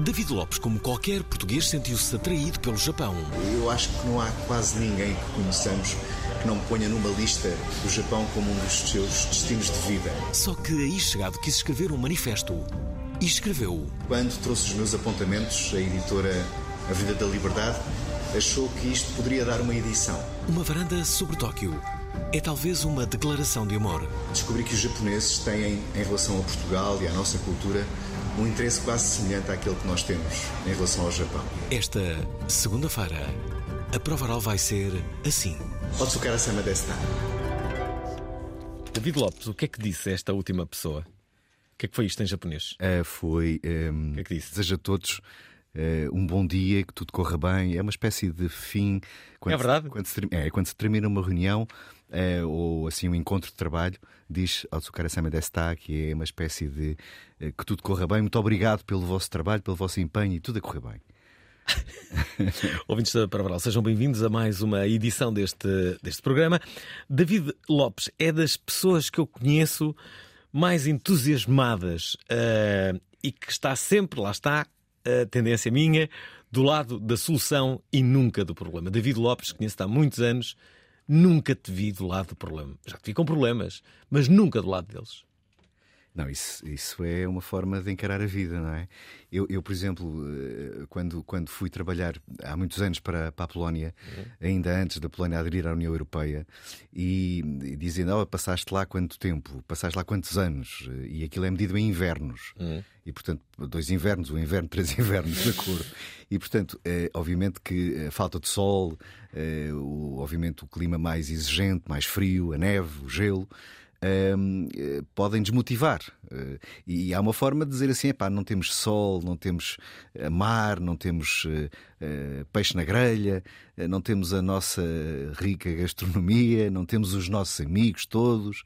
David Lopes, como qualquer português, sentiu-se atraído pelo Japão. Eu acho que não há quase ninguém que conheçamos que não ponha numa lista o Japão como um dos seus destinos de vida. Só que aí chegado quis escrever um manifesto. E escreveu. Quando trouxe os meus apontamentos, a editora A Vida da Liberdade achou que isto poderia dar uma edição. Uma varanda sobre Tóquio. É talvez uma declaração de amor. Descobri que os japoneses têm, em relação a Portugal e à nossa cultura, um interesse quase semelhante àquele que nós temos em relação ao Japão. Esta segunda-feira, a prova oral vai ser assim. Otsukara Sama desta. David Lopes, o que é que disse esta última pessoa? O que é que foi isto em japonês? Uh, foi. Um, O que é que disse? Desejo a todos uh, um bom dia, que tudo corra bem. É uma espécie de fim. Quando É verdade? Se, quando, se, é, quando se termina uma reunião uh, ou assim um encontro de trabalho, diz Otsukara Sama Desta, que é uma espécie de uh, que tudo corra bem. Muito obrigado pelo vosso trabalho, pelo vosso empenho e tudo a correr bem. Ouvintes da Pravaral, sejam bem-vindos a mais uma edição deste, deste programa. David Lopes é das pessoas que eu conheço mais entusiasmadas eh, e que está sempre, lá está, a tendência minha, do lado da solução e nunca do problema. David Lopes, conheço-te há muitos anos, nunca te vi do lado do problema. Já te vi com problemas, mas nunca do lado deles. Não, isso, isso é uma forma de encarar a vida, não é? Eu, eu, por exemplo, eh, quando, quando fui trabalhar há muitos anos para, para a Polónia, ainda antes da Polónia aderir à União Europeia, e, e dizendo, oh, passaste lá quanto tempo? Passaste lá quantos anos? E aquilo é medido em invernos. E, portanto, dois invernos, um inverno, três invernos, de acordo. E, portanto, eh, obviamente que a falta de sol, eh, o, obviamente o clima mais exigente, mais frio, a neve, o gelo, eh, podem desmotivar. Eh, E há uma forma de dizer assim: epá, não temos sol, não temos eh, mar, não temos eh, eh, peixe na grelha, eh, não temos a nossa rica gastronomia, não temos os nossos amigos todos.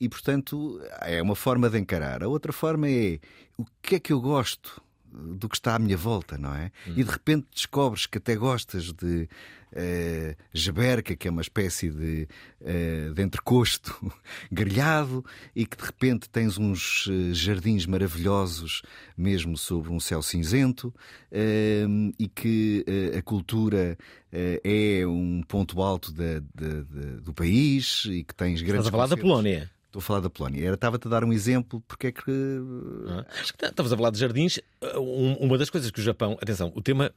E, portanto, é uma forma de encarar. A outra forma é o que é que eu gosto do que está à minha volta, não é? E de repente descobres que até gostas de eh, jeberca, que é uma espécie de, eh, de entrecosto grelhado, e que de repente tens uns eh, jardins maravilhosos, mesmo sobre um céu cinzento, eh, e que a cultura é um ponto alto da- da- da- do país e que tens grandes. Estás a falar da. Polónia. Estou a falar da Polónia. Era, estava-te a dar um exemplo porque é que. Ah, Acho que estavas a falar de jardins. Um- Uma das coisas que o Japão. Atenção, o tema.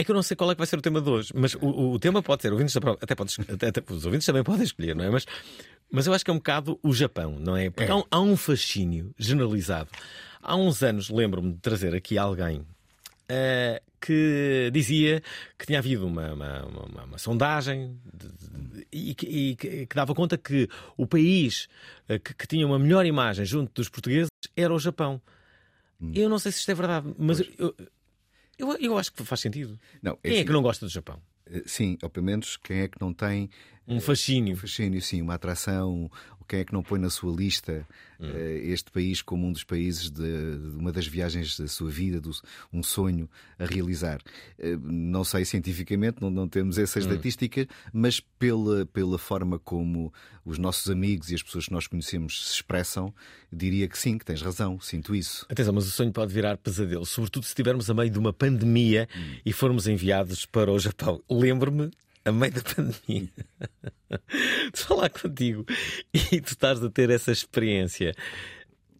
É que eu não sei qual é que vai ser o tema de hoje, mas o, o tema pode ser. Ouvintes da prova, até, podes, até, até- os ouvintes também podem escolher, não é? Mas, mas eu acho que é um bocado o Japão, não é? Porque há, um, há um fascínio generalizado. Há uns anos lembro-me de trazer aqui alguém eh, que dizia que tinha havido uma, uma, uma- uma sondagem de- de- e, que, e que- que dava conta que o país eh, que, que tinha uma melhor imagem junto dos portugueses era o Japão. Eu não sei se isto é verdade, mas eu, eu, eu acho que faz sentido. Não, Quem é assim, que não gosta do Japão? eh, Sim, ou pelo menos quem é que não tem Um fascínio. um fascínio, sim, uma atração, quem é que não põe na sua lista eh, este país como um dos países de, de uma das viagens da sua vida, do- um sonho a realizar. Eh, não sei cientificamente, não, não temos essa estatística, mas pela, pela forma como os nossos amigos e as pessoas que nós conhecemos se expressam, diria que sim, que tens razão, sinto isso. Atenção, mas o sonho pode virar pesadelo, sobretudo se estivermos a meio de uma pandemia e formos enviados para o Japão. Lembro-me, a meio da pandemia, de falar contigo e tu estás a ter essa experiência.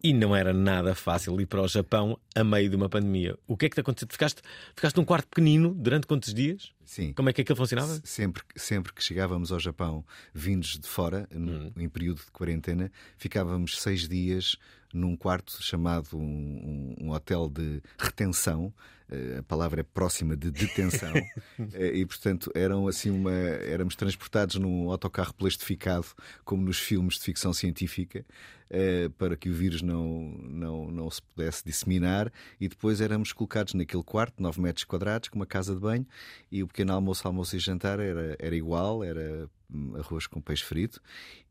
E não era nada fácil ir para o Japão a meio de uma pandemia. O que é que te aconteceu? Ficaste, ficaste num quarto pequenino durante quantos dias? Sim. Como é que aquilo funcionava? Sempre, sempre que chegávamos ao Japão, vindos de fora, no- em período de quarentena, ficávamos seis dias num quarto chamado um- um hotel de retenção. Eh, A palavra é próxima de detenção. Eh, e, portanto, eram assim uma. Éramos transportados num autocarro plastificado, como nos filmes de ficção científica, eh, para que o vírus não, não, não se pudesse disseminar. E depois éramos colocados naquele quarto, 9 metros quadrados, com uma casa de banho, e o pequeno almoço, almoço e jantar era, era igual, era hum, arroz com peixe frito.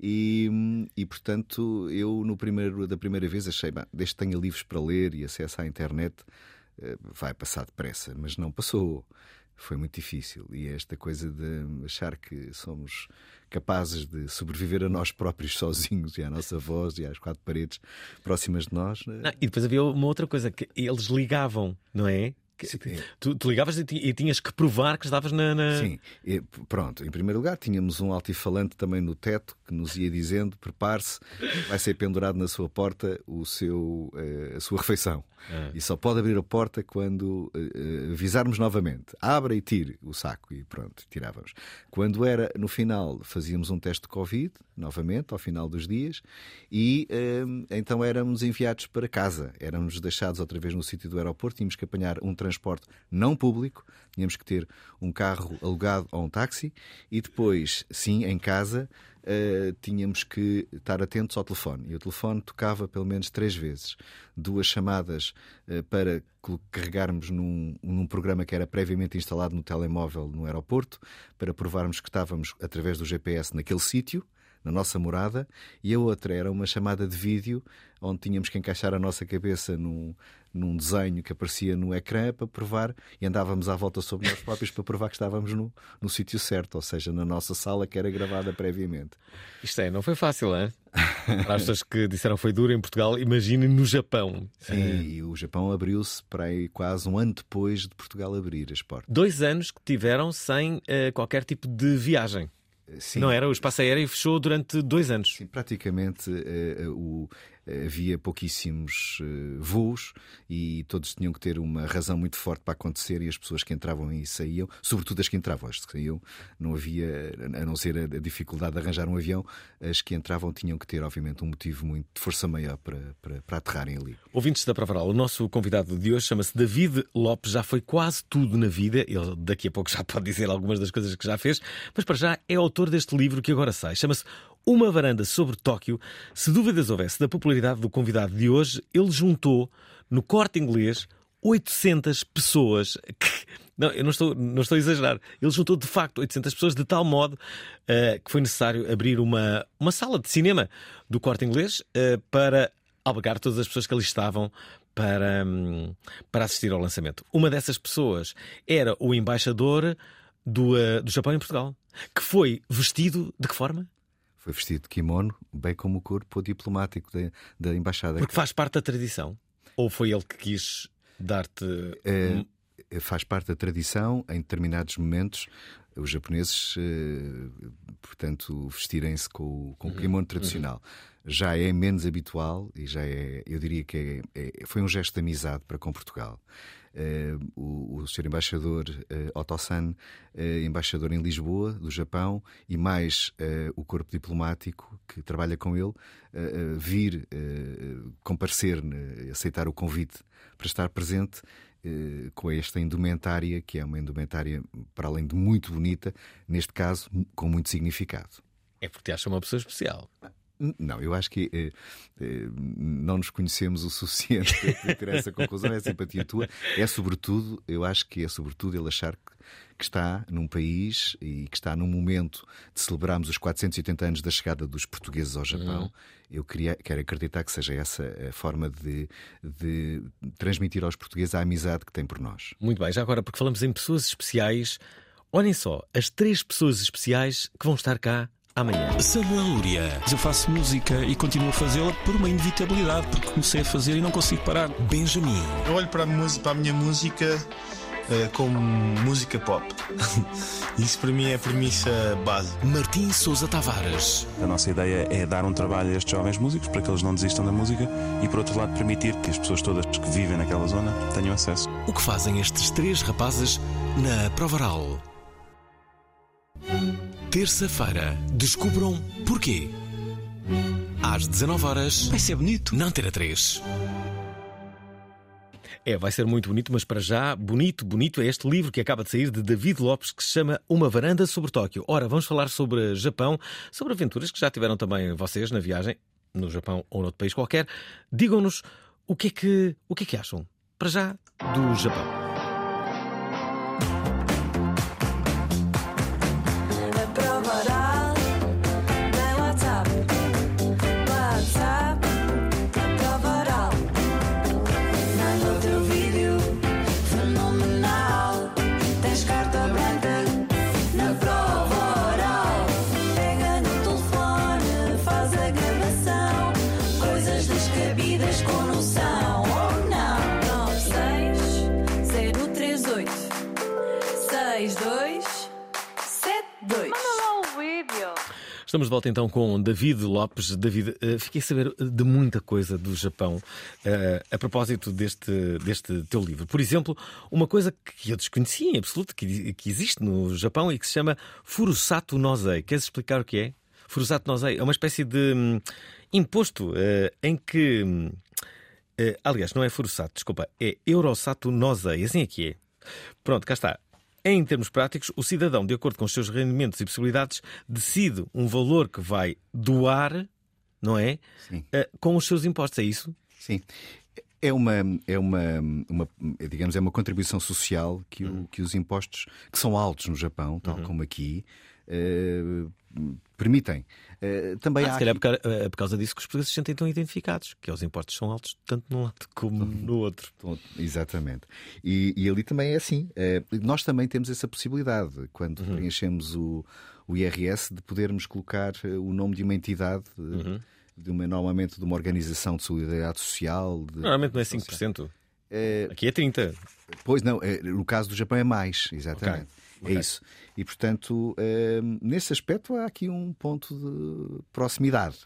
E, e portanto, eu no primeiro, da primeira vez achei, "Bem, desde que tenha livros para ler e acesso à internet, vai passar depressa, mas não passou. Foi muito difícil. E esta coisa de achar que somos capazes de sobreviver a nós próprios sozinhos e à nossa voz e às quatro paredes próximas de nós. eh, Não, e depois havia uma outra coisa que eles ligavam, não é? Sim. Tu, tu ligavas e, ti- tinhas que provar que estavas na. na- Sim, e, pronto. Em primeiro lugar, tínhamos um altifalante também no teto que nos ia dizendo: prepare-se, vai ser pendurado na sua porta o seu, eh, a sua refeição. E só pode abrir a porta quando eh, avisarmos novamente. Abra e tire o saco. E pronto, tirávamos. Quando era no final, fazíamos um teste de Covid, novamente, ao final dos dias, e eh, então éramos enviados para casa. Éramos deixados outra vez no sítio do aeroporto, tínhamos que apanhar um transporte não público, tínhamos que ter um carro alugado ou um táxi, e depois, sim, em casa. Eh, tínhamos que estar atentos ao telefone. E o telefone tocava pelo menos três vezes. Duas chamadas eh, para carregarmos num, num programa que era previamente instalado no telemóvel no aeroporto, para provarmos que estávamos através do GPS naquele sítio, na nossa morada, e a outra era uma chamada de vídeo onde tínhamos que encaixar a nossa cabeça num, num desenho que aparecia no ecrã para provar e andávamos à volta sobre nós próprios para provar que estávamos no, no sítio certo, ou seja, na nossa sala que era gravada previamente. Isto é, não foi fácil, é? Para as pessoas que disseram foi duro em Portugal, imaginem no Japão. Sim, e o Japão abriu-se para aí quase um ano depois de Portugal abrir as portas. Dois anos que tiveram sem eh, qualquer tipo de viagem. Sim, Não era? O espaço aéreo fechou durante dois anos. Sim, praticamente eh, eh, o- havia pouquíssimos eh, voos e todos tinham que ter uma razão muito forte para acontecer e as pessoas que entravam e saíam, sobretudo as que entravam, as que saíam, não havia, a não ser a, dificuldade de arranjar um avião, as que entravam tinham que ter, obviamente, um motivo muito de força maior para, para, para aterrarem ali. Ouvintes da Provaral, o nosso convidado de hoje chama-se David Lopes, já foi quase tudo na vida. Ele daqui a pouco já pode dizer algumas das coisas que já fez, mas para já é autor deste livro que agora sai. Chama-se Uma Varanda sobre Tóquio. Se dúvidas houvesse da popularidade do convidado de hoje, ele juntou no corte inglês 800 pessoas que. Não, eu não estou, não estou a exagerar. Ele juntou de facto 800 pessoas de tal modo eh, que foi necessário abrir uma, uma sala de cinema do corte inglês eh, para albergar todas as pessoas que ali estavam para, hum, para assistir ao lançamento. Uma dessas pessoas era o embaixador do, eh, do Japão em Portugal, que foi vestido de que forma? Foi vestido de kimono, bem como o corpo diplomático da, da embaixada. Porque faz parte da tradição. Ou foi ele que quis dar-te. Eh, faz parte da tradição em determinados momentos os japoneses, eh, portanto, vestirem-se com, o- com o kimono tradicional. Já é menos habitual e já é, eu diria que é- é- foi um gesto de amizade para com Portugal. Eh, o, o Sr. Embaixador eh, Otto-san, eh, embaixador em Lisboa, do Japão, e mais o corpo diplomático que trabalha com ele, vir comparecer, né, aceitar o convite para estar presente com esta indumentária, que é uma indumentária, para além de muito bonita, neste caso, com muito significado. É porque te acha uma pessoa especial. Não, eu acho que eh, eh, não nos conhecemos o suficiente para ter essa conclusão, é simpatia tua. É sobretudo, eu acho que é sobretudo ele achar que, que está num país e que está num momento de celebrarmos os 480 anos da chegada dos portugueses ao Japão. Eu queria, quero acreditar que seja essa a forma de, de transmitir aos portugueses a amizade que têm por nós. Muito bem, já agora, porque falamos em pessoas especiais, olhem só, as três pessoas especiais que vão estar cá amanhã. Samuel Luria. Mas eu faço música e continuo a fazê-la por uma inevitabilidade, porque comecei a fazer e não consigo parar. Benjamin. Eu olho para a, música, para a minha música eh, como música pop. Isso para mim é a premissa base. Martim Sousa Tavares. A nossa ideia é dar um trabalho a estes jovens músicos para que eles não desistam da música e, por outro lado, permitir que as pessoas todas que vivem naquela zona tenham acesso. O que fazem estes três rapazes na Provaral? Terça-feira, descubram porquê. Às 19 horas, Vai ser bonito. na Antena 3. É, vai ser muito bonito, mas para já, bonito, bonito é este livro que acaba de sair de David Lopes que se chama Uma Varanda sobre Tóquio. Ora, vamos falar sobre Japão, sobre aventuras que já tiveram também vocês na viagem, no Japão ou noutro país qualquer. Digam-nos o que é que, o que é que acham, para já, do Japão. Estamos de volta então com David Lopes. David, eh, fiquei a saber de muita coisa do Japão eh, a propósito deste, deste teu livro. Por exemplo, uma coisa que eu desconhecia em absoluto, que, que existe no Japão e que se chama Furusato Nozei. Queres explicar o que é? Furusato Nozei é uma espécie de hum, imposto eh, em que. hum, eh, aliás, não é Furusato, desculpa, é Eurosato Nozei. Assim é que é. Pronto, cá está. Em termos práticos, o cidadão, de acordo com os seus rendimentos e possibilidades, decide um valor que vai doar, não é? Sim. Eh, com os seus impostos, é isso? Sim. É uma, é uma, uma digamos, é uma contribuição social que, Uhum. o- que os impostos, que são altos no Japão, tal como aqui, permitem. Eh, também Ah, há se calhar aqui- é por causa disso que os portugueses se sentem tão identificados, que os impostos são altos tanto num lado como no outro. Exatamente. E, e ali também é assim. Eh, nós também temos essa possibilidade, quando Uhum. preenchemos o, o IRS, de podermos colocar eh, o nome de uma entidade, eh, Uhum. de uma, normalmente de uma organização de solidariedade social. de- Normalmente não é 5%. Eh, Aqui é 30%. Pois não, eh, no caso do Japão é mais, exatamente. Ok. É isso. E portanto, eh, nesse aspecto há aqui um ponto de proximidade.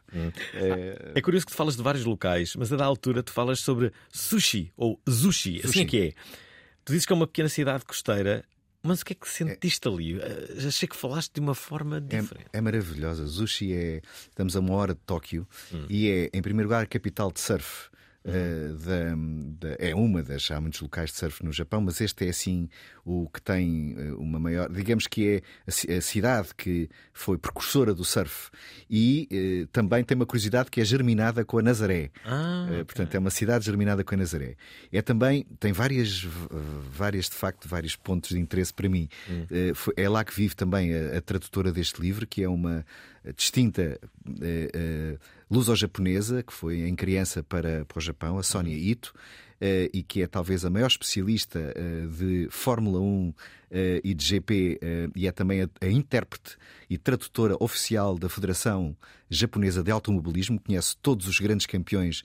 Eh, É curioso que tu falas de vários locais, mas a da altura tu falas sobre sushi ou sushi, assim Sushi. é que é. Tu dizes que é uma pequena cidade costeira, mas o que é que sentiste ali? Eh, Achei que falaste de uma forma diferente. É, é maravilhosa. Zushi é. Estamos a uma hora de Tóquio Hum. e é, em primeiro lugar, a capital de surf. Eh, da- da- é uma das. Há muitos locais de surf no Japão, mas este é assim o que tem eh, uma maior. Digamos que é a, ci- a cidade que foi precursora do surf e eh, também tem uma curiosidade que é germinada com a Nazaré. Ah, Eh, portanto, é uma cidade germinada com a Nazaré. É também, tem várias, várias, de facto, vários pontos de interesse para mim. Eh, foi- é lá que vive também a, a tradutora deste livro, que é uma distinta eh, luso-japonesa, que foi em criança para, para o Japão, a Sónia Ito. eh, e que é talvez a maior especialista de Fórmula 1 eh, e de GP, e é também a, a intérprete e tradutora oficial da Federação Japonesa de Automobilismo, conhece todos os grandes campeões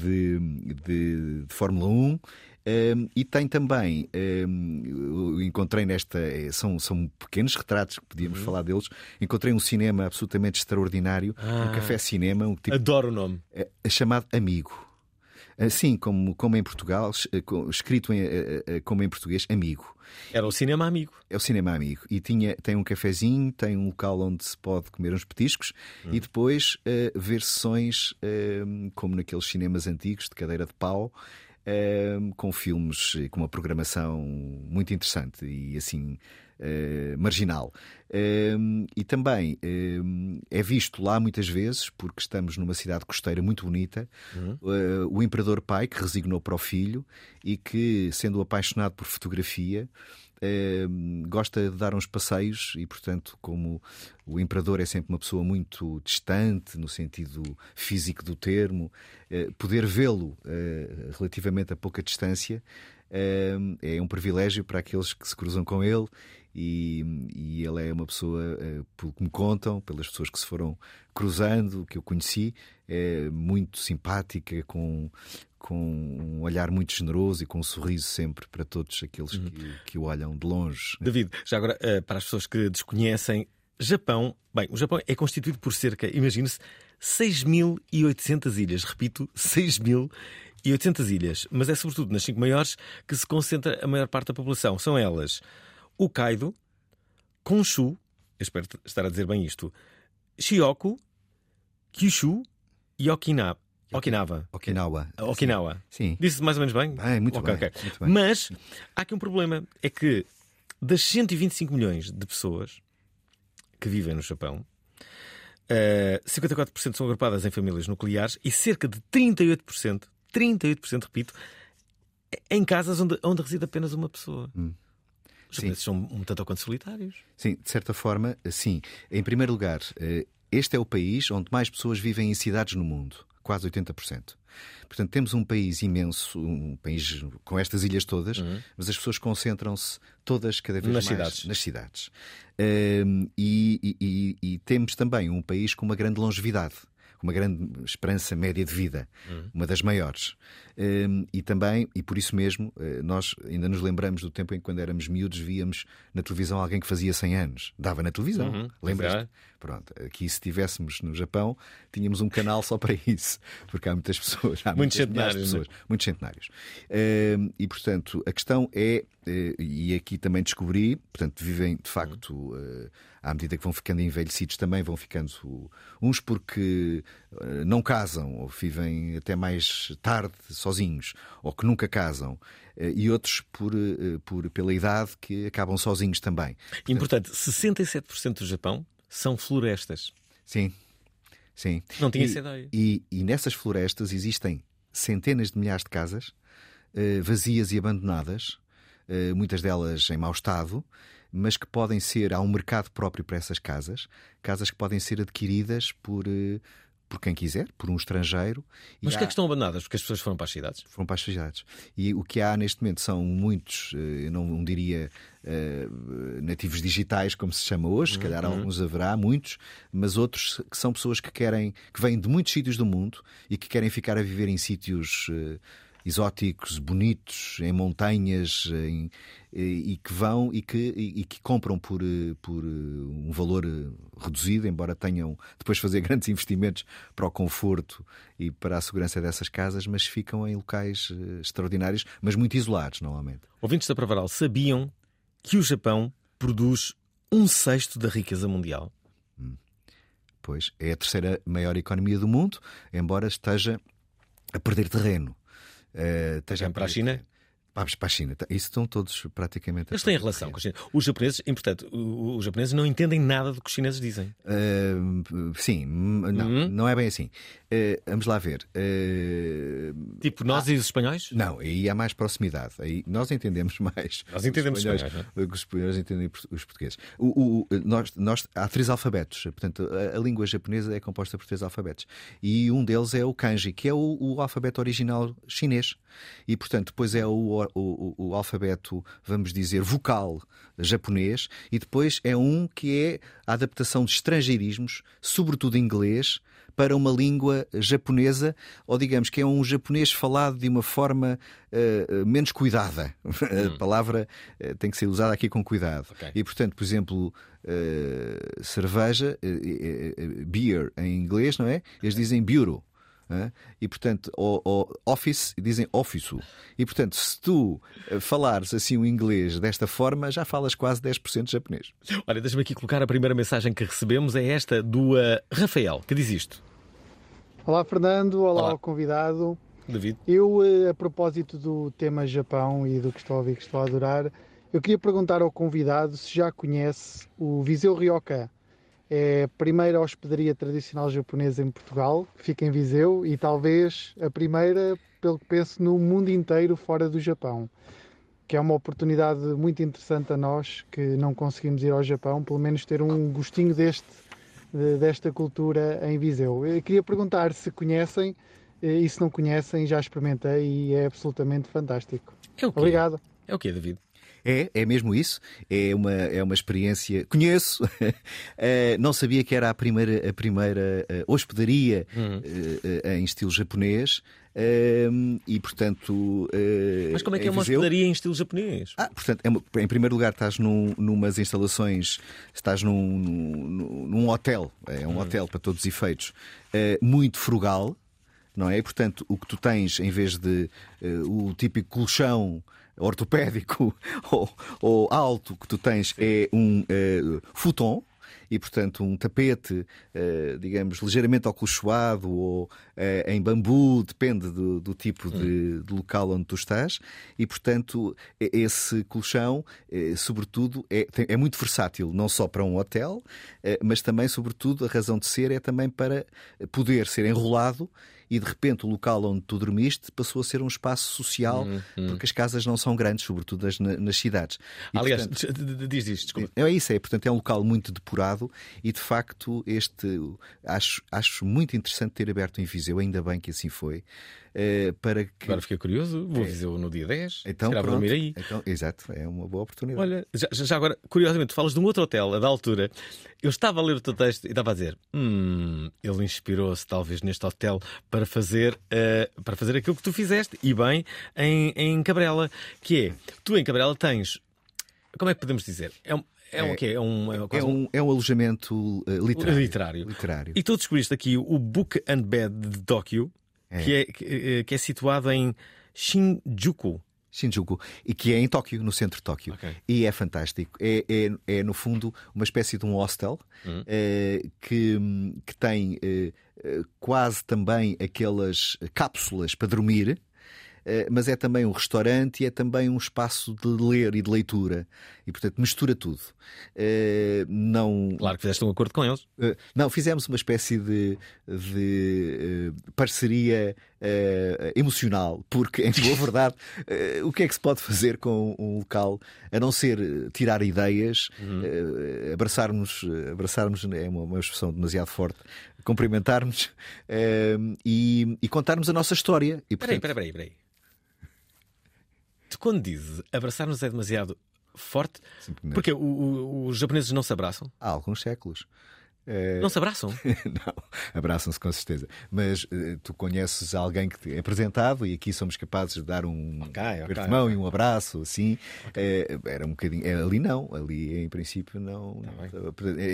de, de- de Fórmula 1. Um, e tem também, um, encontrei nesta, eh, são, são pequenos retratos que podíamos falar deles. Encontrei um cinema absolutamente extraordinário, Ah. um café cinema, um tipo, Adoro o nome. é, é chamado Amigo. Assim como, como em Portugal, eh, escrito em, eh, como em português, Amigo. Era o cinema amigo. É o cinema amigo. E tinha, tem um cafezinho, tem um local onde se pode comer uns petiscos e depois eh, ver sessões eh, como naqueles cinemas antigos de cadeira de pau. Com filmes e com uma programação muito interessante e assim eh, marginal. E também é visto lá muitas vezes, porque estamos numa cidade costeira muito bonita, eh, o imperador pai que resignou para o filho e que, sendo apaixonado por fotografia, gosta de dar uns passeios e, portanto, como o imperador é sempre uma pessoa muito distante, no sentido físico do termo, eh, poder vê-lo eh, relativamente a pouca distância é um privilégio para aqueles que se cruzam com ele. E, e ele é uma pessoa, eh, pelo que me contam, pelas pessoas que se foram cruzando, que eu conheci, é muito simpática, com, com um olhar muito generoso e com um sorriso sempre para todos aqueles que, que o olham de longe. David, já agora, eh, para as pessoas que desconhecem, Japão, bem, o Japão é constituído por cerca, imagine-se, 6.800 ilhas. Repito, 6.800 ilhas. Mas é sobretudo nas cinco maiores que se concentra a maior parte da população. São elas Honshu, eu espero estar a dizer bem isto, Shikoku, Kyushu e Okinawa. Okinawa. Okinawa. Okinawa. Sim. Disse mais ou menos bem? Bem, muito Ok, bem, ok. muito bem. Mas há aqui um problema: é que das 125 milhões de pessoas que vivem no Japão, eh, 54% são agrupadas em famílias nucleares e cerca de 38%, 38%, repito, em casas onde, onde reside apenas uma pessoa. Os japoneses são um tanto ou quanto solitários. Sim, de certa forma, sim. Em primeiro lugar, eh, este é o país onde mais pessoas vivem em cidades no mundo, quase 80%. Portanto, temos um país imenso, um país com estas ilhas todas, mas as pessoas concentram-se todas cada vez Uhum. Nas mais cidades. nas cidades. Ehm, e, e- e- e temos também um país com uma grande longevidade. Uma grande esperança média de vida, Uhum. uma das maiores. Ehm, e também, e por isso mesmo, eh, nós ainda nos lembramos do tempo em que, quando éramos miúdos, víamos na televisão alguém que fazia 100 anos. Dava na televisão. Uhum, Lembras-te? Pronto, aqui se estivéssemos no Japão, tínhamos um canal só para isso, porque há muitas pessoas, há Muitos muitas centenários, pessoas, muitos centenários. Ehm, e portanto, a questão é, eh, e aqui também descobri, portanto, vivem de facto, eh, à medida que vão ficando envelhecidos, também vão ficando uns porque eh, não casam, ou vivem até mais tarde sozinhos, ou que nunca casam, e outros por, por, pela idade que acabam sozinhos também. Importante, 67% do Japão são florestas. Sim, sim. Não tinha e, essa ideia. E, e nessas florestas existem centenas de milhares de casas eh, vazias e abandonadas, eh, muitas delas em mau estado, mas que podem ser, há um mercado próprio para essas casas, casas que podem ser adquiridas por, eh, por quem quiser, por um estrangeiro. Mas porquê é há- que estão abandonadas? Porque as pessoas foram para as cidades? foram para as cidades. E o que há neste momento são muitos, eh, eu não diria eh, nativos digitais, como se chama hoje, se calhar alguns haverá, muitos, mas outros que são pessoas que querem, que vêm de muitos sítios do mundo e que querem ficar a viver em sítios eh, exóticos, bonitos, em montanhas, em- e que vão e que, e, que compram por, por um valor eh, reduzido, embora tenham depois fazer grandes investimentos para o conforto e para a segurança dessas casas, mas ficam em locais eh, extraordinários, mas muito isolados, normalmente. Ouvintes da Pravaral sabiam que o Japão produz um sexto da riqueza mundial? Pois é a terceira maior economia do mundo, embora esteja a perder terreno. Eh, esteja Vem para a perder China? terreno. Vamos para a China. Isso estão todos praticamente. Eles têm relação com a China. Os japoneses, e, portanto, o- os japoneses não entendem nada do que os chineses dizem. Uh, sim, não, Uhum. não é bem assim. Uh, vamos lá ver. Uh, Tipo, nós e os espanhóis? não, aí há mais proximidade. Aí nós entendemos mais. Nós entendemos os espanhóis, espanhóis, do que os espanhóis entendem os portugueses. O, o- nós, nós- há três alfabetos. Portanto, a, a língua japonesa é composta por três alfabetos. E um deles é o kanji, que é o, o alfabeto original chinês. E, portanto, depois é o, o- o- o alfabeto, vamos dizer, vocal japonês. E depois é um que é a adaptação de estrangeirismos, sobretudo inglês, para uma língua japonesa, ou digamos que é um japonês falado de uma forma eh, menos cuidada. A palavra eh, tem que ser usada aqui com cuidado. Ok. E, portanto, por exemplo, eh, cerveja, beer em inglês, não é? Eles dizem bureau. Hã? E portanto, o, o office dizem office. E portanto, se tu eh, falares assim o inglês desta forma, já falas quase 10% japonês. Olha, deixa-me aqui colocar a primeira mensagem que recebemos. É esta do uh, Rafael, que diz isto. Olá Fernando, olá, Olá. ao convidado. David. Eu, eh, a propósito do tema Japão e do que estou a ouvir que estou a adorar, eu queria perguntar ao convidado se já conhece o Viseu Ryokan. É a primeira hospedaria tradicional japonesa em Portugal, que fica em Viseu, e talvez a primeira, pelo que penso, no mundo inteiro fora do Japão. Que é uma oportunidade muito interessante a nós que não conseguimos ir ao Japão, pelo menos ter um gostinho deste, de- desta cultura em Viseu. Eu queria perguntar se conhecem eh, e se não conhecem, já experimentei e é absolutamente fantástico. É o quê? Obrigado. É o quê, David? É, é mesmo isso. É uma, é uma experiência. Conheço. Eh, não sabia que era a primeira, a primeira eh, hospedaria Uhum. em estilo japonês. eh, e portanto. eh, Mas como é que é uma Viseu- hospedaria em estilo japonês? Ah, portanto, é uma- em primeiro lugar, estás num, numas instalações, estás num, num, num hotel, é um hotel para todos os efeitos, eh, muito frugal, não é? E, portanto, o que tu tens, em vez de eh, o típico colchão ortopédico ou, ou alto que tu tens, é um eh, futon. E, portanto, um tapete, eh, digamos, ligeiramente acolchoado ou eh, em bambu, depende do, do tipo de, de local onde tu estás. E, portanto, esse colchão, eh, sobretudo, é, é muito versátil, não só para um hotel, mas também, sobretudo, a razão de ser é também para poder ser enrolado e de repente o local onde tu dormiste passou a ser um espaço social, porque as casas não são grandes, sobretudo nas, nas cidades. E, Aliás, portanto, diz isto, desculpa. é isso, é. Portanto, é um local muito depurado e, de facto, este acho, acho muito interessante ter aberto em Viseu, ainda bem que assim foi, eh, para que. Agora fiquei curioso, vou Viseu no dia 10. Então, pronto. dormir aí. Então, exato, é uma boa oportunidade. Olha, já, já agora, curiosamente, falas de um outro hotel, a da altura. Eu estava a ler o teu texto e estava a dizer: hum, ele inspirou-se talvez neste hotel para fazer, eh, para fazer aquilo que tu fizeste, e bem, em, em Cabrela. Que é, tu em Cabrela tens. Como é que podemos dizer? É um. É, um É- quê? É um, é é, um, é um alojamento eh, literário. literário. Literário. E tu descobriste aqui o Book and Bed de Tóquio, É. que, é, que, eh, que é situado em Shinjuku. Shinjuku, e que é em Tóquio, no centro de Tóquio. Ok. E é fantástico. É, é, é, no fundo, uma espécie de um hostel Hum. eh, que, que tem eh, quase também aquelas cápsulas para dormir. Eh, Mas é também um restaurante e é também um espaço de ler e de leitura. E, portanto, mistura tudo. Eh, Não, Claro que fizeste um acordo com eles. Uh, Não, fizemos uma espécie de, de, parceria emocional, porque, em boa verdade, o que é que se pode fazer com um local a não ser tirar ideias, uh, abraçarmos, abraçarmos é uma, uma expressão demasiado forte, cumprimentarmos uh, e, e contarmos a nossa história. E, Peraí, portanto, peraí, peraí, peraí. Tu quando dizes abraçar-nos é demasiado forte, Simplesmente. porque o- o- os japoneses não se abraçam? há alguns séculos. Uh, Não se abraçam? Não, abraçam-se com certeza. Mas eh, tu conheces alguém que te é apresentado e aqui somos capazes de dar um Ok, ok, aperto de mão e um abraço, assim. Eh, era um bocadinho. eh, ali não, ali em princípio não.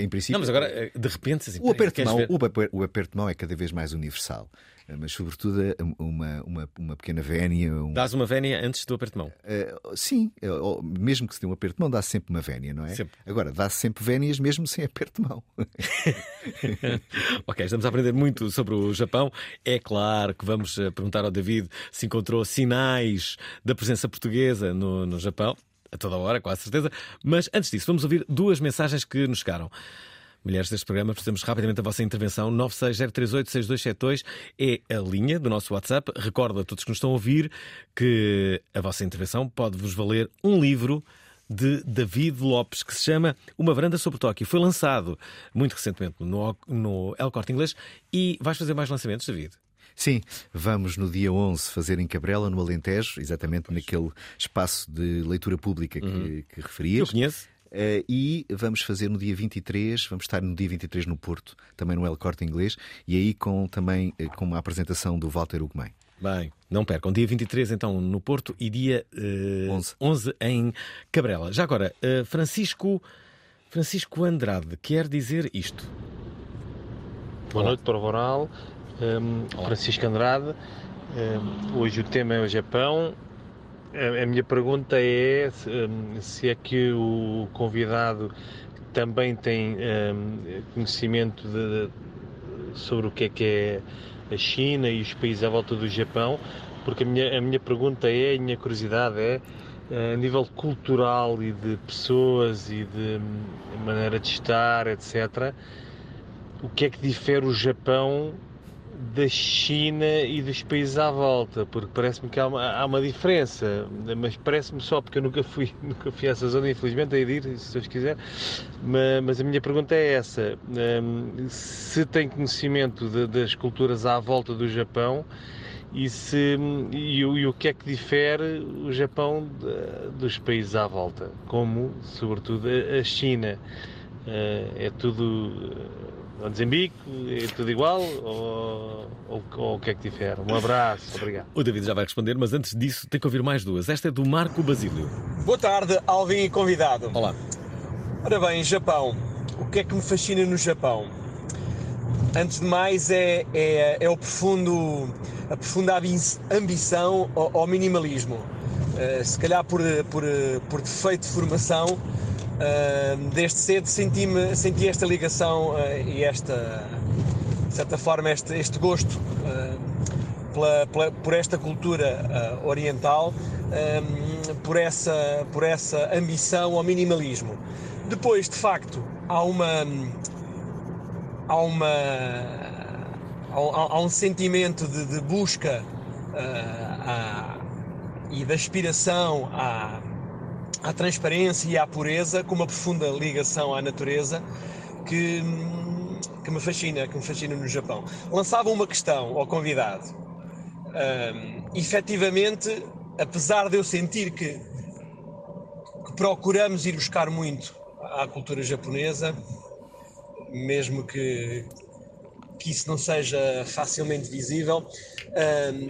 em princípio, Não, mas agora, eh, de repente, assim, o aperto, mão, ver? o, aper- o aperto de mão é cada vez mais universal. Eh, Mas, sobretudo, eh, uma, uma, uma pequena vénia. Um, Dás uma vénia antes do aperto de mão. eh, sim, eh, mesmo que se dê um aperto de mão, dá-se sempre uma vénia, não é? Sempre. Agora, dá-se sempre vénias mesmo sem aperto de mão. ok, estamos a aprender muito sobre o Japão. É claro que vamos perguntar ao David se encontrou sinais da presença portuguesa no, no Japão. A toda hora, com a certeza. Mas antes disso, vamos ouvir duas mensagens que nos chegaram. Mulheres deste programa, precisamos rapidamente da vossa intervenção. 960386272 é a linha do nosso WhatsApp. Recordo a todos que nos estão a ouvir que a vossa intervenção pode vos valer um livro de David Lopes que se chama Uma Varanda sobre Tóquio. Foi lançado muito recentemente no, no El Corte Inglês e vais fazer mais lançamentos, David? Sim, vamos no dia 11 fazer em Cabrela, no Alentejo, exatamente naquele espaço de leitura pública que, que referias. Eu conheço. Eh, e vamos fazer no dia 23, vamos estar no dia 23 no Porto, também no El Corte Inglês, e aí com também eh, com uma apresentação do Walter Ugumem. Bem, não percam. Dia 23, então, no Porto e dia eh, 11. 11 em Cabrela. Já agora, eh, Francisco, Francisco Andrade quer dizer isto. Boa noite, Prova Oral. Um, Francisco Andrade. Um, hoje o tema é o Japão. A, minha pergunta é se, um, se é que o convidado também tem um, conhecimento de- de- sobre o que é que é a China e os países à volta do Japão, porque a minha, a minha pergunta é, a minha curiosidade é, eh, a nível cultural e de pessoas e de hum, maneira de estar, etc., o que é que difere o Japão da China e dos países à volta? Porque parece-me que há uma, há uma diferença, mas parece-me só porque eu nunca fui, nunca fui a essa zona, infelizmente, de ir, se Deus quiser. Mas, mas a minha pergunta é essa: hum, se tem conhecimento de- das culturas à volta do Japão e, se, e, o- e o que é que difere o Japão de- dos países à volta, como, sobretudo, a a China. Eh, é tudo Mozambique, é tudo igual ou, ou, ou o que é que difere? Um abraço, obrigado. O David já vai responder, mas antes disso tem que ouvir mais duas. Esta é do Marco Basílio. Boa tarde, Alvin e convidado. Olá. Ora bem, Japão. O que é que me fascina no Japão? Antes de mais é, é, é o profundo, a profunda ambi- ambição ao, ao minimalismo. Eh, se calhar por, por, por defeito de formação, desde cedo senti-me, senti esta ligação eh, e esta, de certa forma, este, este gosto eh, pela- pela- por esta cultura eh, oriental, por, essa, por essa ambição ao minimalismo. Depois, de facto, há uma. Há uma. Há, há- um sentimento de, de busca à- e de aspiração à, à transparência e à pureza, com uma profunda ligação à natureza, que, que me fascina, que me fascina no Japão. Lançava uma questão ao convidado. Ahm, efetivamente, apesar de eu sentir que, que procuramos ir buscar muito à cultura japonesa, mesmo que, que isso não seja facilmente visível, ahm,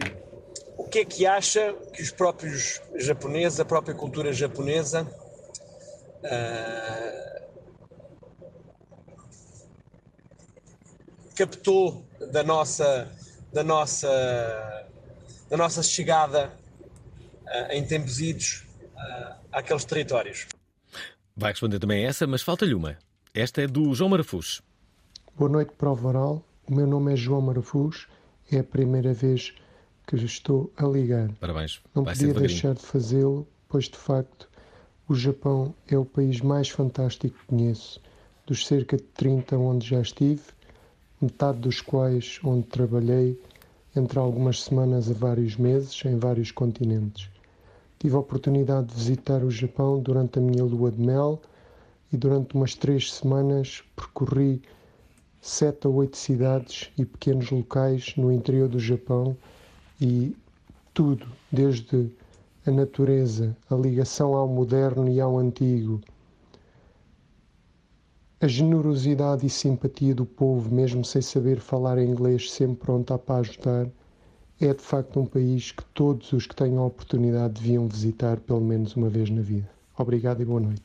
o que é que acha que os próprios japoneses, a própria cultura japonesa, ah, captou da nossa, da nossa, da nossa chegada ah, em tempos idos ah, àqueles territórios? Vai responder também essa, mas falta-lhe uma. Esta é do João Marafus. Boa noite, prova oral. O meu nome é João Marafus. É a primeira vez que estou a ligar. Parabéns. Não Vai podia deixar de fazê-lo, pois de facto o Japão é o país mais fantástico que conheço. Dos cerca de 30 onde já estive, metade dos quais onde trabalhei, entre algumas semanas a vários meses, em vários continentes. Tive a oportunidade de visitar o Japão durante a minha lua de mel e durante umas três semanas percorri sete ou oito cidades e pequenos locais no interior do Japão e tudo, desde a natureza, a ligação ao moderno e ao antigo, a generosidade e simpatia do povo, mesmo sem saber falar inglês, sempre pronta para ajudar, é de facto um país que todos os que tenham a oportunidade deviam visitar pelo menos uma vez na vida. Obrigado e boa noite.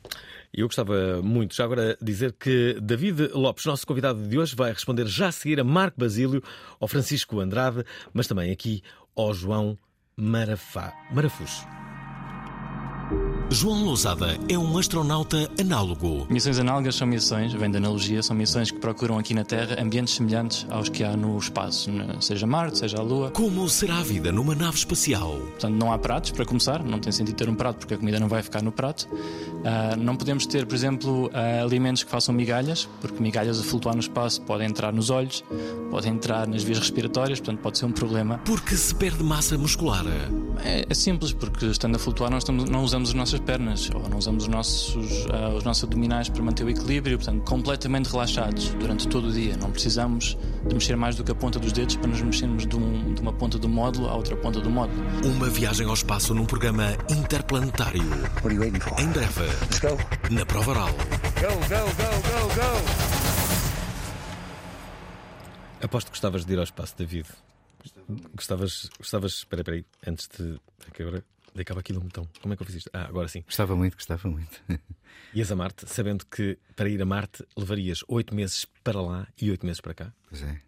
Eu gostava muito, já agora, dizer que David Lopes, nosso convidado de hoje, vai responder já a seguir a Marco Basílio, ao Francisco Andrade, mas também aqui ao João Marafá, Marafus. João Lousada é um astronauta análogo. Missões análogas são missões, vem da analogia, são missões que procuram aqui na Terra ambientes semelhantes aos que há no espaço, na- seja Marte, seja a Lua. Como será a vida numa nave espacial? Portanto, não há pratos, para começar, não tem sentido ter um prato porque a comida não vai ficar no prato. Ah, não podemos ter, por exemplo, ah, alimentos que façam migalhas, porque migalhas a flutuar no espaço podem entrar nos olhos, podem entrar nas vias respiratórias, portanto pode ser um problema. Porque se perde massa muscular. É, é simples, porque estando a flutuar nós estamos- não usamos as nossas pernas ou não usamos os nossos, ah, os nossos abdominais para manter o equilíbrio, portanto, completamente relaxados durante todo o dia. Não precisamos de mexer mais do que a ponta dos dedos para nos mexermos de, um- de uma ponta do módulo à outra ponta do módulo. Uma viagem ao espaço num programa interplanetário. Em breve. Na prova oral. Go, go, go, go, go! Aposto que gostavas de ir ao espaço, David. Gostavas. Gostavas. Espera, espera aí. Antes de. agora. Acaba aquilo um botão. Como é que eu fiz isto? Ah, agora sim. Gostava muito, gostava muito. Ias a Marte, sabendo que para ir a Marte levarias oito meses para lá e oito meses para cá? Pois é.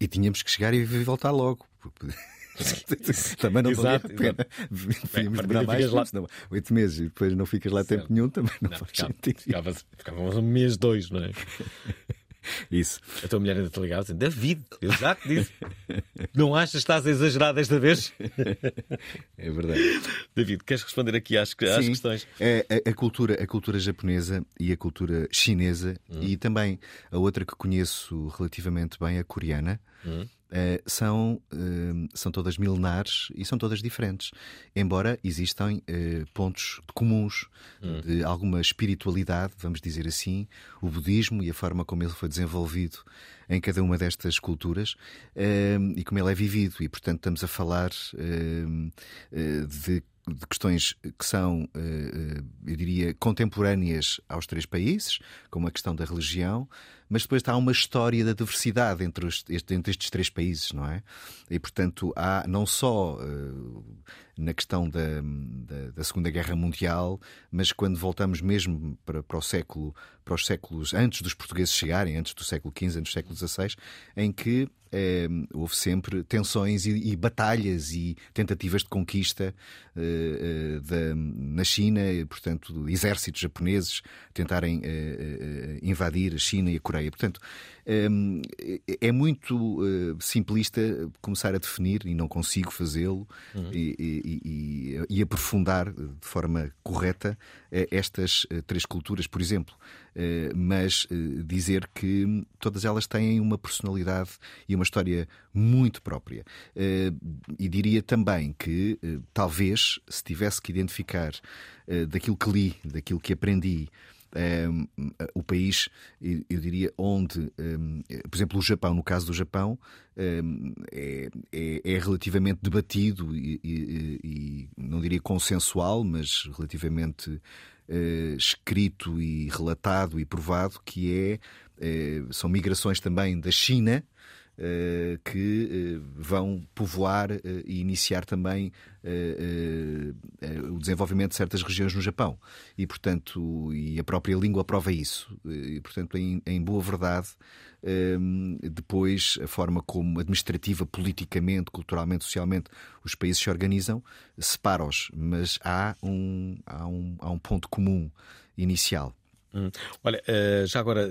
E tínhamos que chegar e voltar logo. também não valia a Exato, pena. exato. Mais lá- oito meses e depois não ficas lá tempo nenhum, também não, faz ficava- sentido. ficavas- Ficávamos um mês, dois, não é? Isso. A tua mulher ainda te ligava dizendo: David, eu já te disse. Não achas que estás a exagerar desta vez? É verdade. David, queres responder aqui às, às Sim, questões? é a, a cultura, a cultura japonesa e a cultura chinesa Hum. e também a outra que conheço relativamente bem, a coreana. Hum. Uh, são, uh, são todas milenares e são todas diferentes. Embora existam uh, pontos comuns hum. de alguma espiritualidade, vamos dizer assim, o budismo e a forma como ele foi desenvolvido em cada uma destas culturas e como ele é vivido. E, portanto, estamos a falar de de questões que são, eu diria, contemporâneas aos três países, como a questão da religião, mas depois há uma história da diversidade entre, os, entre estes três países, não é? E, portanto, há não só uh, na questão da, da, da, Segunda Guerra Mundial, mas quando voltamos mesmo para, para, o século, para os séculos antes dos portugueses chegarem, antes do século XV, antes do século XVI, em que eh, houve sempre tensões e, e, batalhas e tentativas de conquista eh, eh, na China, portanto, exércitos japoneses tentarem invadir a China e a Coreia. Portanto, Hum, é muito uh, simplista começar a definir, e não consigo fazê-lo, uhum. e, e, e, aprofundar de forma correta uh, estas uh, três culturas, por exemplo. mas dizer que todas elas têm uma personalidade e uma história muito própria. e diria também que, talvez, se tivesse que identificar daquilo que li, daquilo que aprendi, o país, eu diria, onde, um, por exemplo, o Japão, no caso do Japão, um, é, é, é, relativamente debatido e, e, e, não diria consensual, mas relativamente uh, escrito e relatado e provado, que é, uh, são migrações também da China eh, que uh, vão povoar uh, e iniciar também o desenvolvimento de certas regiões no Japão. E, portanto, e a própria língua prova isso. E, portanto, em, em boa verdade, depois a forma como administrativa, politicamente, culturalmente, socialmente os países se organizam separa-os, mas há um, há, um, há um ponto comum inicial. Hum. Olha, já agora